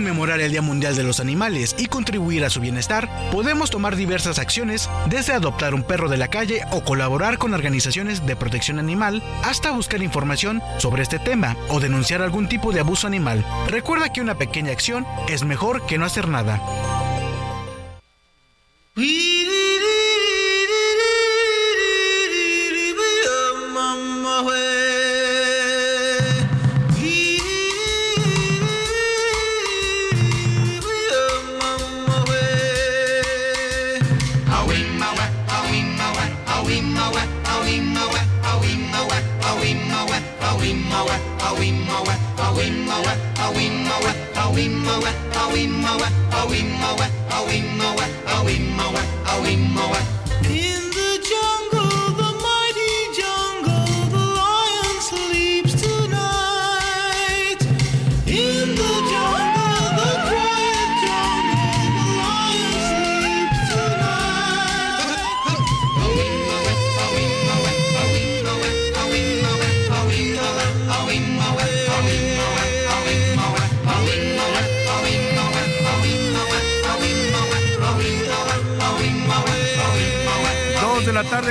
conmemorar el Día Mundial de los Animales y contribuir a su bienestar, podemos tomar diversas acciones, desde adoptar un perro de la calle o colaborar con organizaciones de protección animal, hasta buscar información sobre este tema o denunciar algún tipo de abuso animal. Recuerda que una pequeña acción es mejor que no hacer nada.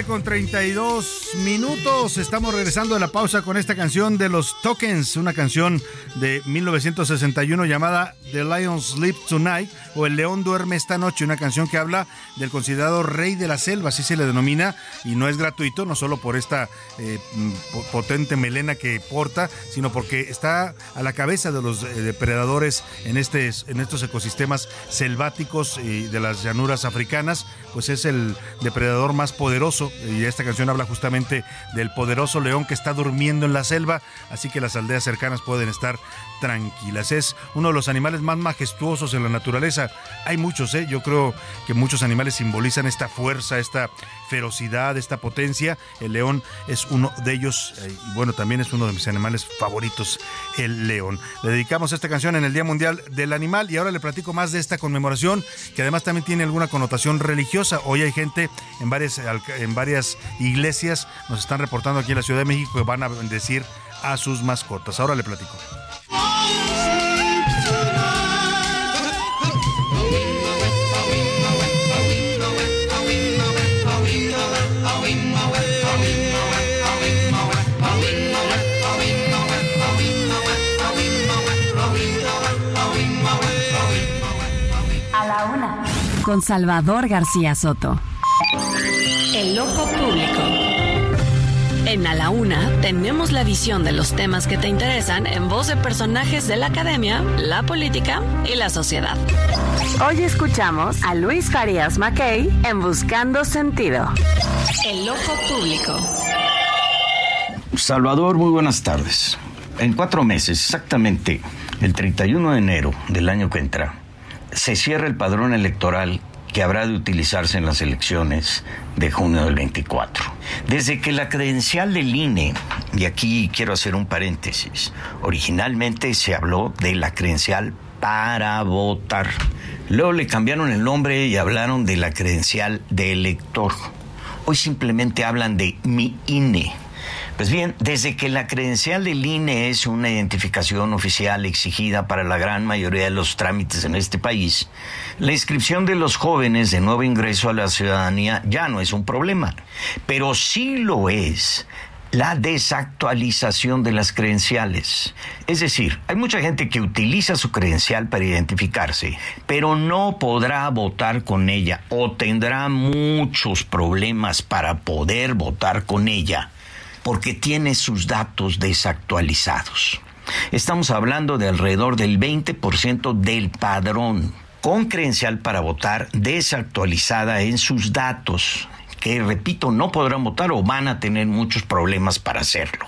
Con 32 minutos. Estamos regresando de la pausa con esta canción de los Tokens, una canción de 1961 llamada The Lion Sleep Tonight o El León duerme esta noche, una canción que habla del considerado rey de la selva, así se le denomina, y no es gratuito, no solo por esta eh, potente melena que porta, sino porque está a la cabeza de los eh, depredadores en, este, en estos ecosistemas selváticos y de las llanuras africanas, pues es el depredador más poderoso y esta canción habla justamente del poderoso león que está durmiendo en la selva, así que las aldeas cercanas pueden estar tranquilas. Es uno de los animales más majestuosos en la naturaleza. Hay muchos, ¿eh? yo creo que muchos animales simbolizan esta fuerza, esta ferocidad, esta potencia. El león es uno de ellos eh, y bueno, también es uno de mis animales favoritos, el león. Le dedicamos esta canción en el Día Mundial del Animal y ahora le platico más de esta conmemoración que además también tiene alguna connotación religiosa. Hoy hay gente en varias, en varias iglesias, nos están reportando aquí en la Ciudad de México que van a bendecir a sus mascotas. Ahora le platico. A la una. Con Salvador García Soto. El ojo público. En A la Una tenemos la visión de los temas que te interesan en voz de personajes de la academia, la política y la sociedad. Hoy escuchamos a Luis Farias Mackay en Buscando Sentido. El ojo público. Salvador, muy buenas tardes. En cuatro meses, exactamente el 31 de enero del año que entra, se cierra el padrón electoral que habrá de utilizarse en las elecciones de junio del 24. Desde que la credencial del INE, y aquí quiero hacer un paréntesis, originalmente se habló de la credencial para votar. Luego le cambiaron el nombre y hablaron de la credencial de elector. Hoy simplemente hablan de mi INE. Pues bien, desde que la credencial del INE es una identificación oficial exigida para la gran mayoría de los trámites en este país, la inscripción de los jóvenes de nuevo ingreso a la ciudadanía ya no es un problema, pero sí lo es la desactualización de las credenciales. Es decir, hay mucha gente que utiliza su credencial para identificarse, pero no podrá votar con ella o tendrá muchos problemas para poder votar con ella porque tiene sus datos desactualizados. Estamos hablando de alrededor del 20% del padrón con credencial para votar desactualizada en sus datos, que repito, no podrán votar o van a tener muchos problemas para hacerlo.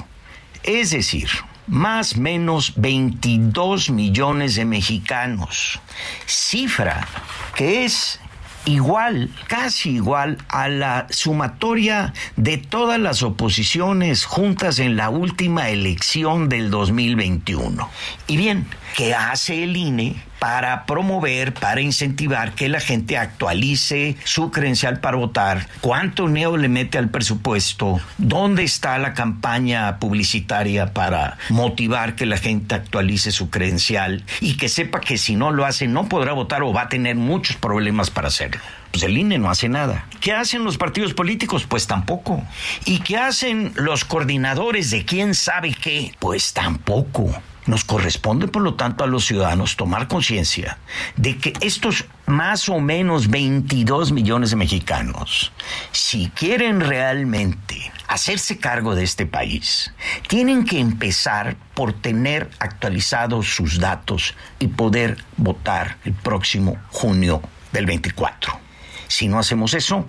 Es decir, más o menos 22 millones de mexicanos, cifra que es igual, casi igual a la sumatoria de todas las oposiciones juntas en la última elección del 2021. Y bien, ¿qué hace el INE? Para promover, para incentivar que la gente actualice su credencial para votar, cuánto neo le mete al presupuesto, dónde está la campaña publicitaria para motivar que la gente actualice su credencial y que sepa que si no lo hace no podrá votar o va a tener muchos problemas para hacerlo. Pues el INE no hace nada. ¿Qué hacen los partidos políticos? Pues tampoco. ¿Y qué hacen los coordinadores de quién sabe qué? Pues tampoco. Nos corresponde, por lo tanto, a los ciudadanos tomar conciencia de que estos más o menos 22 millones de mexicanos, si quieren realmente hacerse cargo de este país, tienen que empezar por tener actualizados sus datos y poder votar el próximo junio del 24. Si no hacemos eso,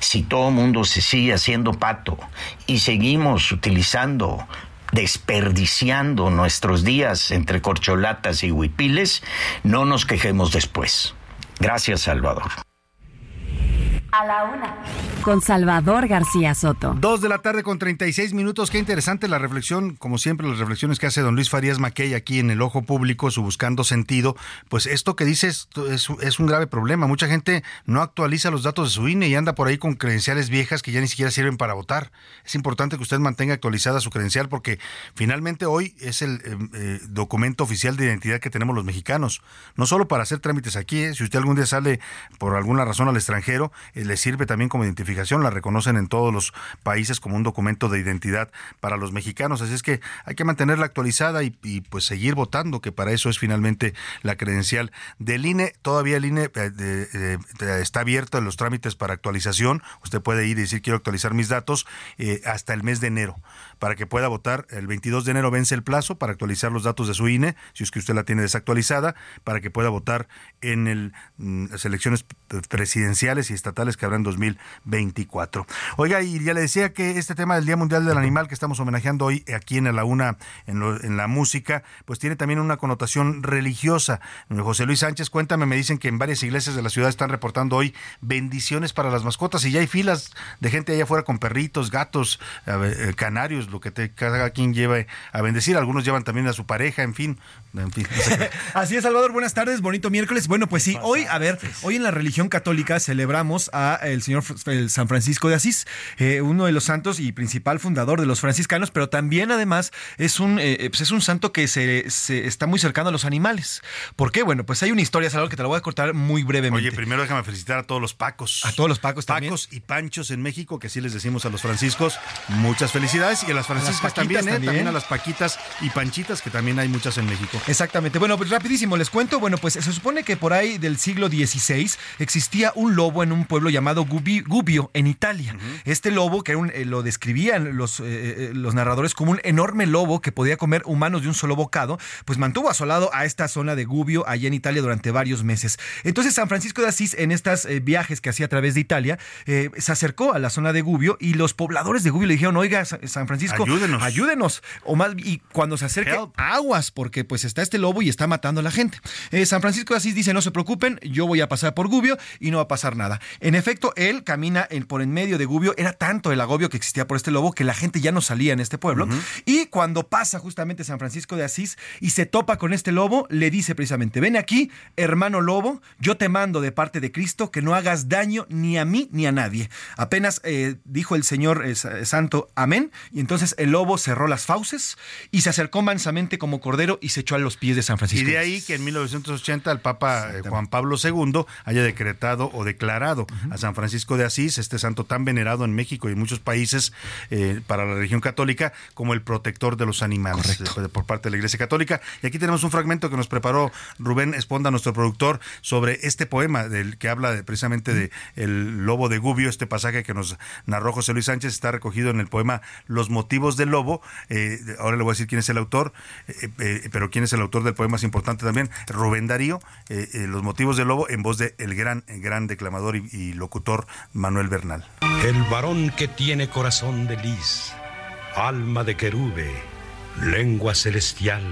si todo el mundo se sigue haciendo pato y seguimos utilizando desperdiciando nuestros días entre corcholatas y huipiles, no nos quejemos después. Gracias, Salvador. A la una. Con Salvador García Soto. Dos de la tarde con 36 minutos. Qué interesante la reflexión, como siempre, las reflexiones que hace don Luis Farías Mackey aquí en el ojo público, su buscando sentido. Pues esto que dice es, es, un grave problema. Mucha gente no actualiza los datos de su INE y anda por ahí con credenciales viejas que ya ni siquiera sirven para votar. Es importante que usted mantenga actualizada su credencial porque finalmente hoy es el eh, eh, documento oficial de identidad que tenemos los mexicanos. No solo para hacer trámites aquí, ¿eh? si usted algún día sale por alguna razón al extranjero, le sirve también como identificación la reconocen en todos los países como un documento de identidad para los mexicanos. Así es que hay que mantenerla actualizada y, pues seguir votando, que para eso es finalmente la credencial del INE. Todavía el INE eh, está abierto en los trámites para actualización. Usted puede ir y decir quiero actualizar mis datos eh, hasta el mes de enero para que pueda votar. El 22 de enero vence el plazo para actualizar los datos de su INE, si es que usted la tiene desactualizada, para que pueda votar en mm, las elecciones presidenciales y estatales que habrá en 2024. Oiga, y ya le decía que este tema del Día Mundial del Animal que estamos homenajeando hoy aquí en la UNA, en, en la música, pues tiene también una connotación religiosa. José Luis Sánchez, cuéntame, me dicen que en varias iglesias de la ciudad están reportando hoy bendiciones para las mascotas y ya hay filas de gente allá afuera con perritos, gatos, eh, canarios, lo que te, cada quien lleve a bendecir. Algunos llevan también a su pareja, en fin. En fin Así es, Salvador. Buenas tardes, bonito miércoles. Bueno, pues sí, hoy, a ver, hoy en la religión católica celebramos a el señor San Francisco de Asís, eh, uno de los santos y principal fundador de los franciscanos, pero también además es un, eh, pues es un santo que se, está muy cercano a los animales. ¿Por qué? Bueno, pues hay una historia, Salvador, que te la voy a cortar muy brevemente. Oye, primero déjame felicitar a todos los pacos. A todos los pacos también. Pacos y panchos en México, que así les decimos a los franciscos. Muchas felicidades. Y a las franciscas también, ¿eh? también, a las paquitas y panchitas, que también hay muchas en México. Exactamente. Bueno, pues rapidísimo les cuento. Bueno, pues se supone que por ahí del siglo XVI existía un lobo en un pueblo llamado Gubbio, en Italia. Este lobo, que eh, lo describían los, eh, los narradores como un enorme lobo que podía comer humanos de un solo bocado, pues mantuvo asolado a esta zona de Gubbio, allá en Italia, durante varios meses. Entonces, San Francisco de Asís, en estos viajes que hacía a través de Italia, se acercó a la zona de Gubbio y los pobladores de Gubbio le dijeron, oiga, San Francisco, ayúdenos. ayúdenos. O más, y cuando se acerque, aguas, porque pues está este lobo y está matando a la gente. Eh, San Francisco de Asís dice, no se preocupen, yo voy a pasar por Gubbio y no va a pasar nada. En efecto, él camina por en medio de Gubbio, era tanto el agobio que existía por este lobo que la gente ya no salía en este pueblo. Y cuando pasa justamente San Francisco de Asís y se topa con este lobo, le dice precisamente, ven aquí, hermano lobo, yo te mando de parte de Cristo que no hagas daño ni a mí ni a nadie. Apenas eh, dijo el Señor eh, Santo, amén, y entonces el lobo cerró las fauces y se acercó mansamente como cordero y se echó a los pies de San Francisco. Y de ahí que en 1980 el Papa eh, Juan Pablo II haya decretado o declarado a San Francisco de Asís, este santo tan venerado en México y en muchos países eh, para la religión católica, como el protector de los animales por parte de la Iglesia Católica. Y aquí tenemos un fragmento que nos preparó Rubén Esponda, nuestro productor, sobre este poema del que habla precisamente de el lobo de Gubbio, este pasaje que nos narró José Luis Sánchez, está recogido en el poema Los motivos del lobo. Eh, ahora le voy a decir quién es el autor, pero quién es el autor del poema más importante también, Rubén Darío, eh, eh, Los motivos del lobo, en voz de el gran, gran declamador y, locutor Manuel Bernal. El varón que tiene corazón de lis, alma de querube, lengua celestial,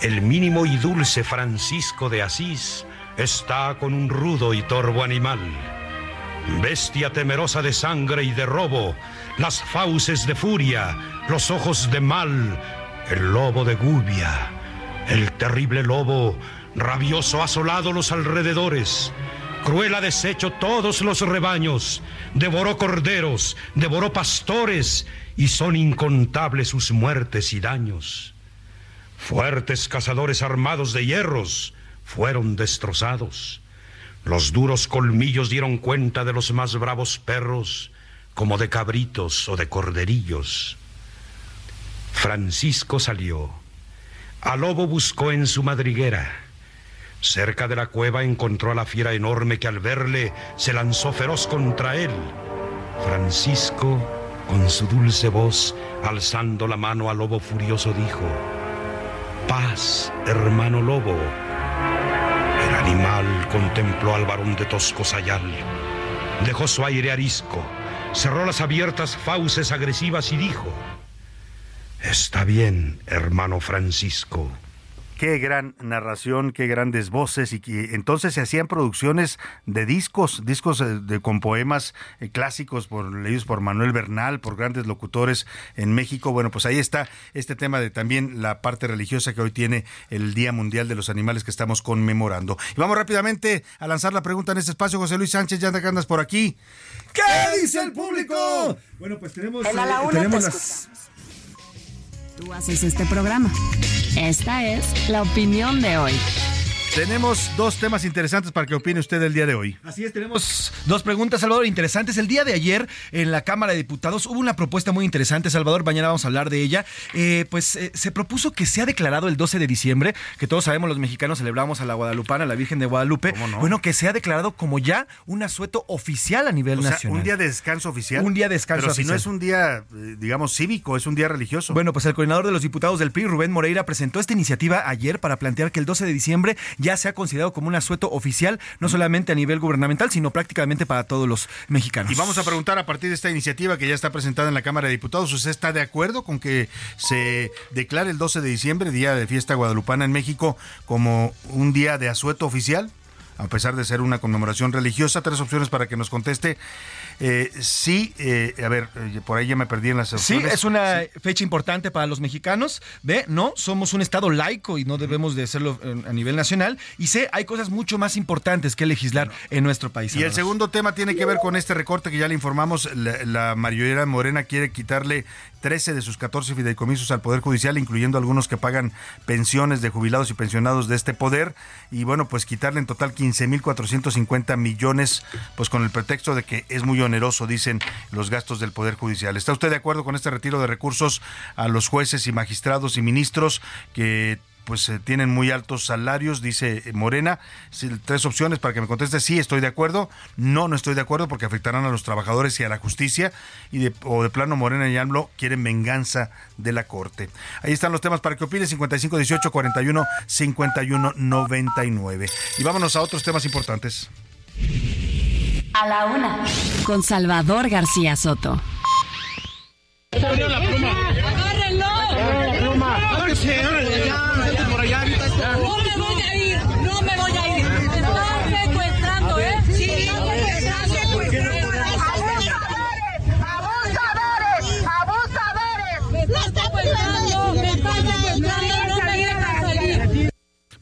el mínimo y dulce Francisco de Asís está con un rudo y torvo animal. Bestia temerosa de sangre y de robo, las fauces de furia, los ojos de mal, el lobo de Gubia el terrible lobo, rabioso, asolado los alrededores. Cruel ha deshecho todos los rebaños, devoró corderos, devoró pastores, y son incontables sus muertes y daños. Fuertes cazadores armados de hierros fueron destrozados. Los duros colmillos dieron cuenta de los más bravos perros, como de cabritos o de corderillos. Francisco salió a lobo buscó en su madriguera. Cerca de la cueva encontró a la fiera enorme que al verle se lanzó feroz contra él. Francisco, con su dulce voz, alzando la mano al lobo furioso, dijo, Paz, hermano lobo. El animal contempló al varón de tosco sayal. Dejó su aire arisco, cerró las abiertas fauces agresivas y dijo, Está bien, hermano Francisco. Qué gran narración, qué grandes voces y que entonces se hacían producciones de discos, discos eh, de, con poemas eh, clásicos por leídos por Manuel Bernal, por grandes locutores en México. Bueno, pues ahí está este tema de también la parte religiosa que hoy tiene el Día Mundial de los Animales que estamos conmemorando. Y vamos rápidamente a lanzar la pregunta en este espacio, José Luis Sánchez, ya que andas por aquí. ¿Qué dice el público? Bueno, pues tenemos, eh, tenemos las Tú haces este programa. Esta es la opinión de hoy. Tenemos dos temas interesantes para que opine usted el día de hoy. Así es, tenemos dos preguntas, Salvador, interesantes. El día de ayer en la Cámara de Diputados hubo una propuesta muy interesante, Salvador, mañana vamos a hablar de ella. Eh, pues eh, se propuso que sea declarado el 12 de diciembre, que todos sabemos los mexicanos celebramos a la Guadalupana, a la Virgen de Guadalupe. Bueno, que sea declarado como ya un asueto oficial a nivel o sea, nacional. un día de descanso oficial. Un día de descanso Pero si no oficial. es un día, eh, digamos, cívico, es un día religioso. Bueno, pues el coordinador de los diputados del PRI, Rubén Moreira, presentó esta iniciativa ayer para plantear que el 12 de diciembre ya sea considerado como un asueto oficial, no solamente a nivel gubernamental, sino prácticamente para todos los mexicanos. Y vamos a preguntar a partir de esta iniciativa que ya está presentada en la Cámara de Diputados, ¿usted está de acuerdo con que se declare el 12 de diciembre, Día de Fiesta Guadalupana en México, como un día de asueto oficial? A pesar de ser una conmemoración religiosa, tres opciones para que nos conteste. Eh, sí, eh, a ver, eh, por ahí ya me perdí en las Sí, opciones. es una fecha importante para los mexicanos. B, no, somos un Estado laico y no debemos de serlo a nivel nacional. Y C, hay cosas mucho más importantes que legislar en nuestro país. Y el segundo tema tiene que ver con este recorte que ya le informamos. La, la mayoría morena quiere quitarle 13 de sus 14 fideicomisos al Poder Judicial, incluyendo algunos que pagan pensiones de jubilados y pensionados de este poder. Y bueno, pues quitarle en total 15.450 millones, pues con el pretexto de que es muy oneroso, dicen los gastos del Poder Judicial. ¿Está usted de acuerdo con este retiro de recursos a los jueces y magistrados y ministros que pues eh, tienen muy altos salarios, dice eh, Morena. Tres opciones para que me conteste, sí, estoy de acuerdo, no, no estoy de acuerdo porque afectarán a los trabajadores y a la justicia, y de, o de plano Morena y AMLO quieren venganza de la Corte. Ahí están los temas para que opine, 55 18 41 51 99. Y vámonos a otros temas importantes. A la una. Con Salvador García Soto. pluma. ¡Agárrenlo! La pluma. Agárrense, órale, ya, vete por allá, ahorita está. No me voy a ir, no me voy a ir. Me están secuestrando, ¿eh? Sí, me están secuestrando. ¡Abusadores! ¡Abusadores! ¡Me están secuestrando! ¡Me están secuestrando! ¡No me dejan salir!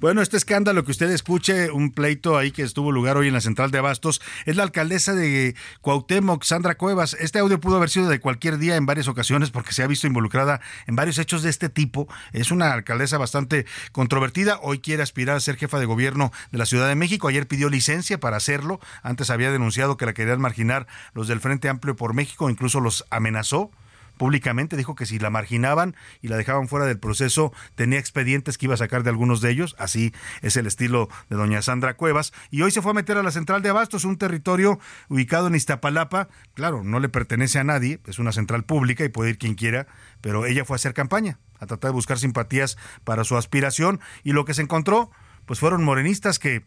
Bueno, este escándalo que usted escuche, un pleito ahí que estuvo lugar hoy en la central de Abastos, es la alcaldesa de Cuauhtémoc, Sandra Cuevas. Este audio pudo haber sido de cualquier día en varias ocasiones porque se ha visto involucrada en varios hechos de este tipo. Es una alcaldesa bastante controvertida. Hoy quiere aspirar a ser jefa de gobierno de la Ciudad de México. Ayer pidió licencia para hacerlo. Antes había denunciado que la querían marginar los del Frente Amplio por México, incluso los amenazó públicamente dijo que si la marginaban y la dejaban fuera del proceso, tenía expedientes que iba a sacar de algunos de ellos. Así es el estilo de doña Sandra Cuevas. Y hoy se fue a meter a la central de Abastos, un territorio ubicado en Iztapalapa. Claro, no le pertenece a nadie, es una central pública y puede ir quien quiera, pero ella fue a hacer campaña, a tratar de buscar simpatías para su aspiración. Y lo que se encontró, pues fueron morenistas que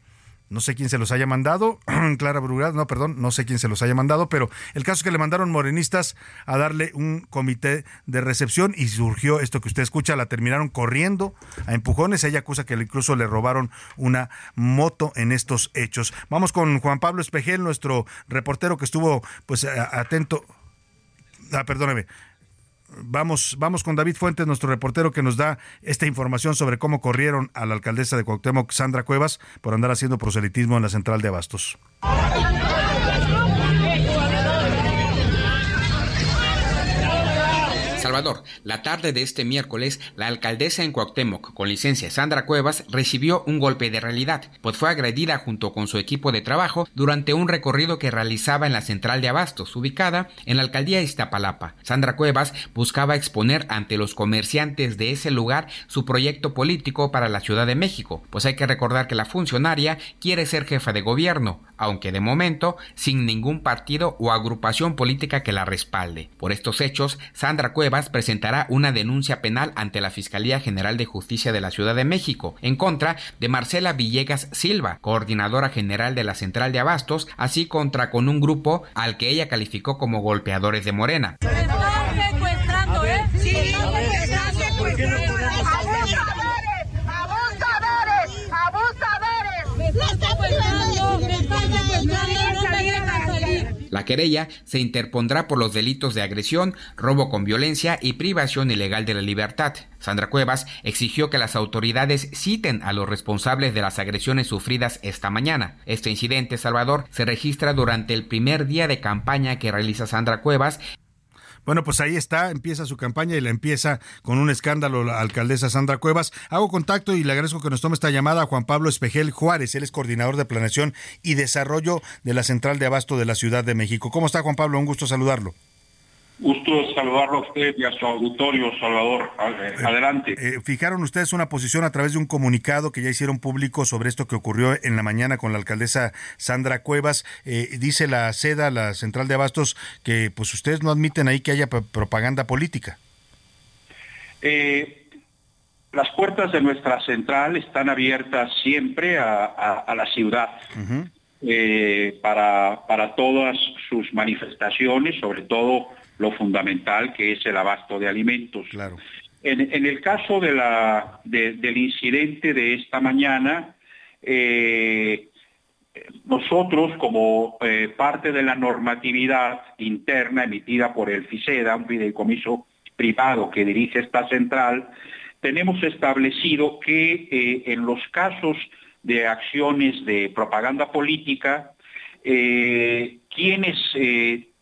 no sé quién se los haya mandado, Clara Brugada, no, perdón, no sé quién se los haya mandado, pero el caso es que le mandaron morenistas a darle un comité de recepción y surgió esto que usted escucha, la terminaron corriendo a empujones, ella acusa que incluso le robaron una moto en estos hechos. Vamos con Juan Pablo Espejel, nuestro reportero que estuvo pues atento. Ah, perdóneme. Vamos, vamos con David Fuentes, nuestro reportero que nos da esta información sobre cómo corrieron a la alcaldesa de Cuauhtémoc, Sandra Cuevas, por andar haciendo proselitismo en la central de Abastos. Salvador, la tarde de este miércoles, la alcaldesa en Cuauhtémoc, con licencia Sandra Cuevas, recibió un golpe de realidad, pues fue agredida junto con su equipo de trabajo durante un recorrido que realizaba en la central de Abastos, ubicada en la alcaldía Iztapalapa. Sandra Cuevas buscaba exponer ante los comerciantes de ese lugar su proyecto político para la Ciudad de México, pues hay que recordar que la funcionaria quiere ser jefa de gobierno, aunque de momento sin ningún partido o agrupación política que la respalde. Por estos hechos, Sandra Cuevas presentará una denuncia penal ante la Fiscalía General de Justicia de la Ciudad de México en contra de Marcela Villegas Silva, coordinadora general de la Central de Abastos, así contra con un grupo al que ella calificó como golpeadores de Morena. ¡Me están secuestrando, eh! Sí, me están secuestrando. ¡Abusadores! ¡Abusadores! ¡Me están secuestrando! ¡Me están secuestrando! ¡No me dejan salir! La querella se interpondrá por los delitos de agresión, robo con violencia y privación ilegal de la libertad. Sandra Cuevas exigió que las autoridades citen a los responsables de las agresiones sufridas esta mañana. Este incidente, Salvador, se registra durante el primer día de campaña que realiza Sandra Cuevas Bueno, pues ahí está, empieza su campaña y la empieza con un escándalo la alcaldesa Sandra Cuevas. Hago contacto y le agradezco que nos tome esta llamada a Juan Pablo Espejel Juárez, él es coordinador de planeación y desarrollo de la Central de Abasto de la Ciudad de México. ¿Cómo está Juan Pablo? Un gusto saludarlo. Gusto saludarlo a usted y a su auditorio, Salvador. Eh, adelante. Eh, fijaron ustedes una posición a través de un comunicado que ya hicieron público sobre esto que ocurrió en la mañana con la alcaldesa Sandra Cuevas. Eh, dice la SEDA, la Central de Abastos, que pues ustedes no admiten ahí que haya propaganda política. las puertas de nuestra central están abiertas siempre a, la ciudad. para, para todas sus manifestaciones, sobre todo lo fundamental que es el abasto de alimentos. Claro. En, el caso de la, del incidente de esta mañana, eh, nosotros como eh, parte de la normatividad interna emitida por el FICEDA, un fideicomiso privado que dirige esta central, tenemos establecido que eh, en los casos de acciones de propaganda política, quienes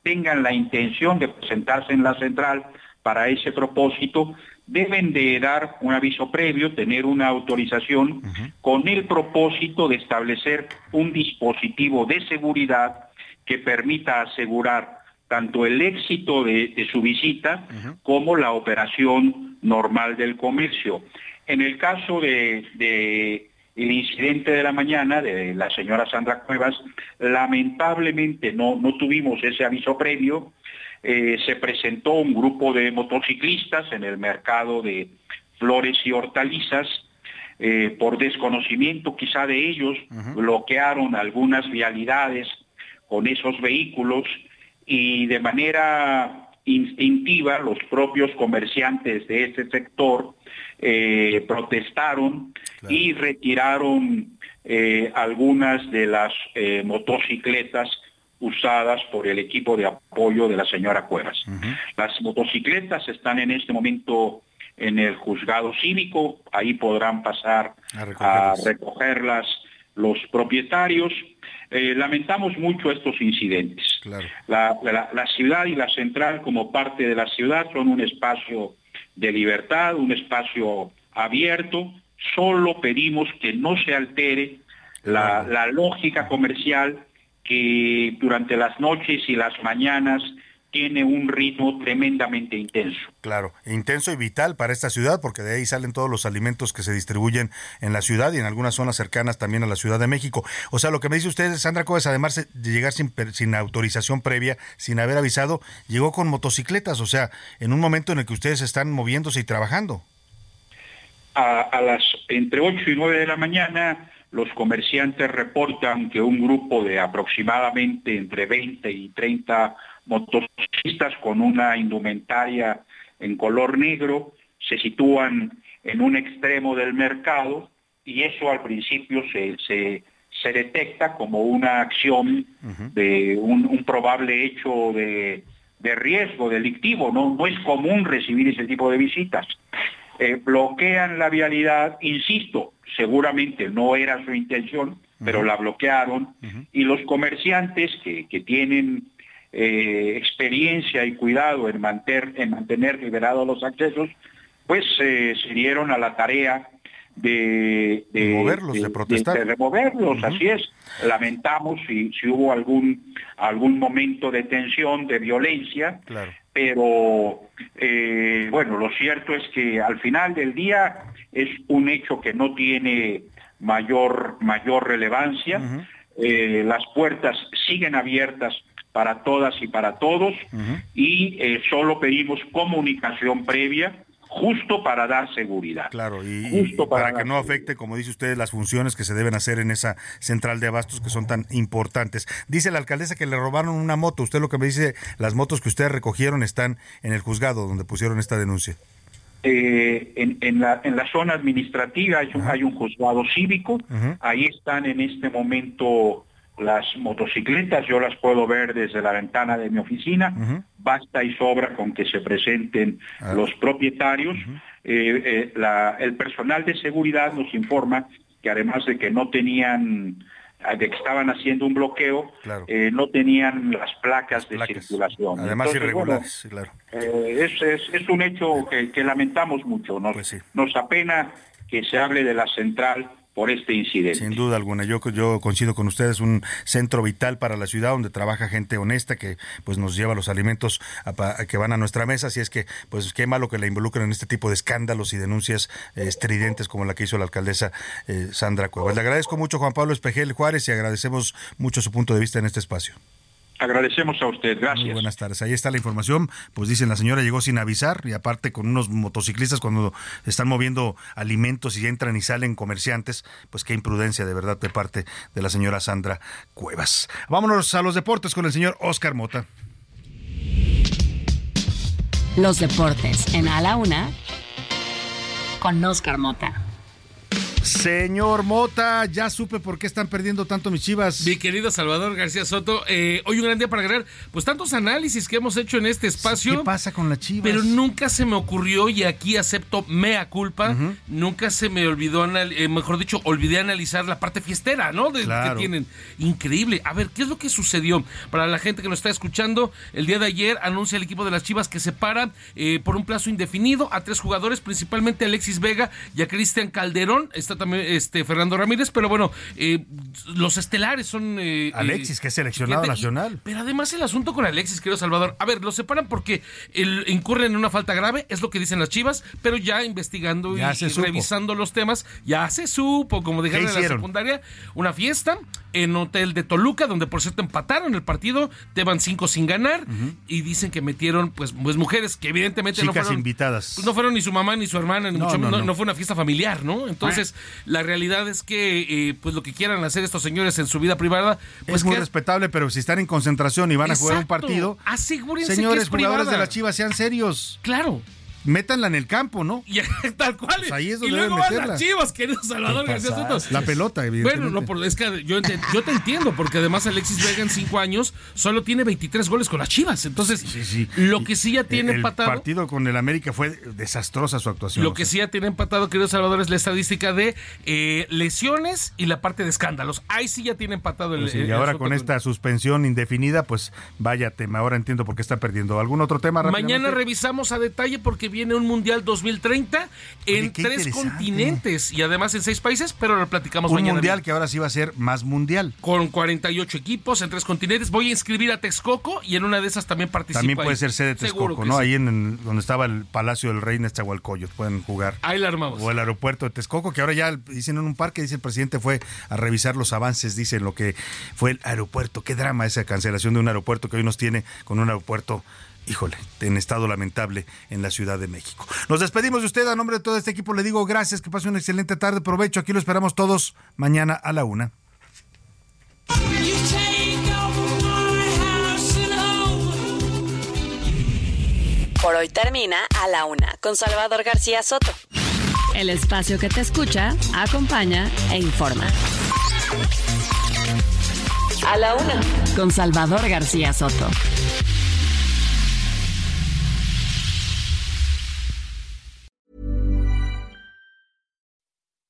tengan la intención de presentarse en la central para ese propósito, deben de dar un aviso previo, tener una autorización con el propósito de establecer un dispositivo de seguridad que permita asegurar tanto el éxito de, su visita como la operación normal del comercio. En el caso de el incidente de la mañana de la señora Sandra Cuevas, lamentablemente no, no tuvimos ese aviso previo. Eh, se presentó un grupo de motociclistas en el mercado de flores y hortalizas. Eh, por desconocimiento quizá de ellos, bloquearon algunas vialidades con esos vehículos y de manera instintiva los propios comerciantes de ese sector eh, protestaron y retiraron eh, algunas de las eh, motocicletas usadas por el equipo de apoyo de la señora Cuevas. Las motocicletas están en este momento en el juzgado cívico, ahí podrán pasar a recogerlas, los propietarios. Lamentamos mucho estos incidentes. la, ciudad y la central como parte de la ciudad son un espacio de libertad, un espacio abierto, solo pedimos que no se altere la, lógica comercial que durante las noches y las mañanas tiene un ritmo tremendamente intenso. Claro, intenso y vital para esta ciudad, porque de ahí salen todos los alimentos que se distribuyen en la ciudad y en algunas zonas cercanas también a la Ciudad de México. O sea, lo que me dice usted, Sandra Cóvez, además de llegar sin, sin autorización previa, sin haber avisado, llegó con motocicletas, o sea, en un momento en el que ustedes están moviéndose y trabajando. A, a las entre 8 y 9 de la mañana, los comerciantes reportan que un grupo de aproximadamente entre 20 y 30 motociclistas con una indumentaria en color negro se sitúan en un extremo del mercado y eso al principio se, se, detecta como una acción de un, probable hecho de, riesgo delictivo. ¿no? no es común recibir ese tipo de visitas. Eh, bloquean la vialidad, insisto, seguramente no era su intención, pero la bloquearon y los comerciantes que, que tienen eh, experiencia y cuidado en, mantener, en mantener liberados los accesos, pues eh, se dieron a la tarea de, de moverlos, de, protestar. De, removerlos, así es. Lamentamos si, si hubo algún, algún momento de tensión, de violencia, pero eh, bueno, lo cierto es que al final del día es un hecho que no tiene mayor, mayor relevancia. las puertas siguen abiertas para todas y para todos y eh, solo pedimos comunicación previa justo para dar seguridad. Claro, y, para, que no afecte, como dice usted, las funciones que se deben hacer en esa central de abastos que son tan importantes. Dice la alcaldesa que le robaron una moto. Usted lo que me dice, las motos que ustedes recogieron están en el juzgado donde pusieron esta denuncia. Eh, en, la, en la zona administrativa hay un, hay un juzgado cívico, ahí están en este momento las motocicletas yo las puedo ver desde la ventana de mi oficina, basta y sobra con que se presenten ah. los propietarios. Eh, eh, el personal de seguridad nos informa que además de que no tenían de que estaban haciendo un bloqueo, eh, no tenían las placas, de circulación. Además irregulares, claro. Eh, es, un hecho que, lamentamos mucho. Nos, pues nos apena que se hable de la central por este incidente. Sin duda alguna, yo, yo coincido con ustedes, un centro vital para la ciudad donde trabaja gente honesta que pues nos lleva los alimentos que van a nuestra mesa, así es que pues qué malo que la involucren en este tipo de escándalos y denuncias estridentes como la que hizo la alcaldesa eh, Sandra Cuevas. Le agradezco mucho Juan Pablo Espejel Juárez y agradecemos mucho su punto de vista en este espacio. Agradecemos a usted, gracias. Muy buenas tardes. Ahí está la información. Pues dicen, la señora llegó sin avisar y aparte con unos motociclistas cuando están moviendo alimentos y entran y salen comerciantes, pues qué imprudencia de verdad de parte de la señora Sandra Cuevas. Vámonos a los deportes con el señor Oscar Mota. Los deportes en A la Una con Oscar Mota. Señor Mota, ya supe por qué están perdiendo tanto mis chivas. Mi querido Salvador García Soto, eh, hoy un gran día para agarrar, pues tantos análisis que hemos hecho en este espacio. ¿Qué pasa con la chivas? Pero nunca se me ocurrió, y aquí acepto mea culpa, nunca se me olvidó, eh, mejor dicho, olvidé analizar la parte fiestera, ¿no? De, Que tienen. Increíble. A ver, ¿qué es lo que sucedió? Para la gente que nos está escuchando, el día de ayer anuncia el equipo de las chivas que separa eh, por un plazo indefinido a tres jugadores, principalmente Alexis Vega y a Cristian Calderón también este Fernando Ramírez, pero bueno, eh, los estelares son... Eh, Alexis, eh, que es seleccionado nacional. pero además el asunto con Alexis, querido Salvador, a ver, lo separan porque el, incurren en una falta grave, es lo que dicen las chivas, pero ya investigando y, revisando los temas, ya se supo, como dijeron en la secundaria, una fiesta en hotel de Toluca, donde por cierto empataron el partido, te van cinco sin ganar, y dicen que metieron pues, pues mujeres que evidentemente no fueron... invitadas. Pues, no fueron ni su mamá ni su hermana, ni mucho no, no, fue una fiesta familiar, ¿no? Entonces, la realidad es que, eh, pues lo que quieran hacer estos señores en su vida privada, pues es muy respetable, pero si están en concentración y van a jugar un partido, asegúrense señores que jugadores de la Chivas sean serios. Claro métanla en el campo, ¿no? Y, tal cual. Pues ahí es donde y luego van las chivas, querido Salvador García Soto. La pelota, evidentemente. Bueno, no, es que yo te, yo te entiendo, porque además Alexis Vega en cinco años solo tiene 23 goles con las chivas. Entonces, lo que sí ya tiene empatado. El partido con el América fue desastrosa su actuación. Lo que sí ya tiene empatado, querido Salvador, es la estadística de eh, lesiones y la parte de escándalos. Ahí sí ya tiene empatado el. Pues y ahora con esta suspensión indefinida, pues vaya tema. Ahora entiendo por qué está perdiendo. ¿Algún otro tema? Mañana revisamos a detalle porque viene un mundial 2030 en tres continentes y además en seis países, pero lo platicamos Un mundial que ahora sí va a ser más mundial. Con 48 equipos en tres continentes. Voy a inscribir a Texcoco y en una de esas también participa. También puede ser sede de Texcoco, ¿no? Ahí en, donde estaba el Palacio del Rey Nezahualcóyotl pueden jugar. Ahí la armamos. O el aeropuerto de Texcoco, que ahora ya dicen en un parque, dice el presidente, fue a revisar los avances, dicen lo que fue el aeropuerto. Qué drama esa cancelación de un aeropuerto que hoy nos tiene con un aeropuerto híjole, en estado lamentable en la Ciudad de México. Nos despedimos de usted. A nombre de todo este equipo le digo gracias, que pase una excelente tarde. Provecho, aquí lo esperamos todos mañana a la una. Por hoy termina a la una con Salvador García Soto. El espacio que te escucha, acompaña e informa. A la una con Salvador García Soto.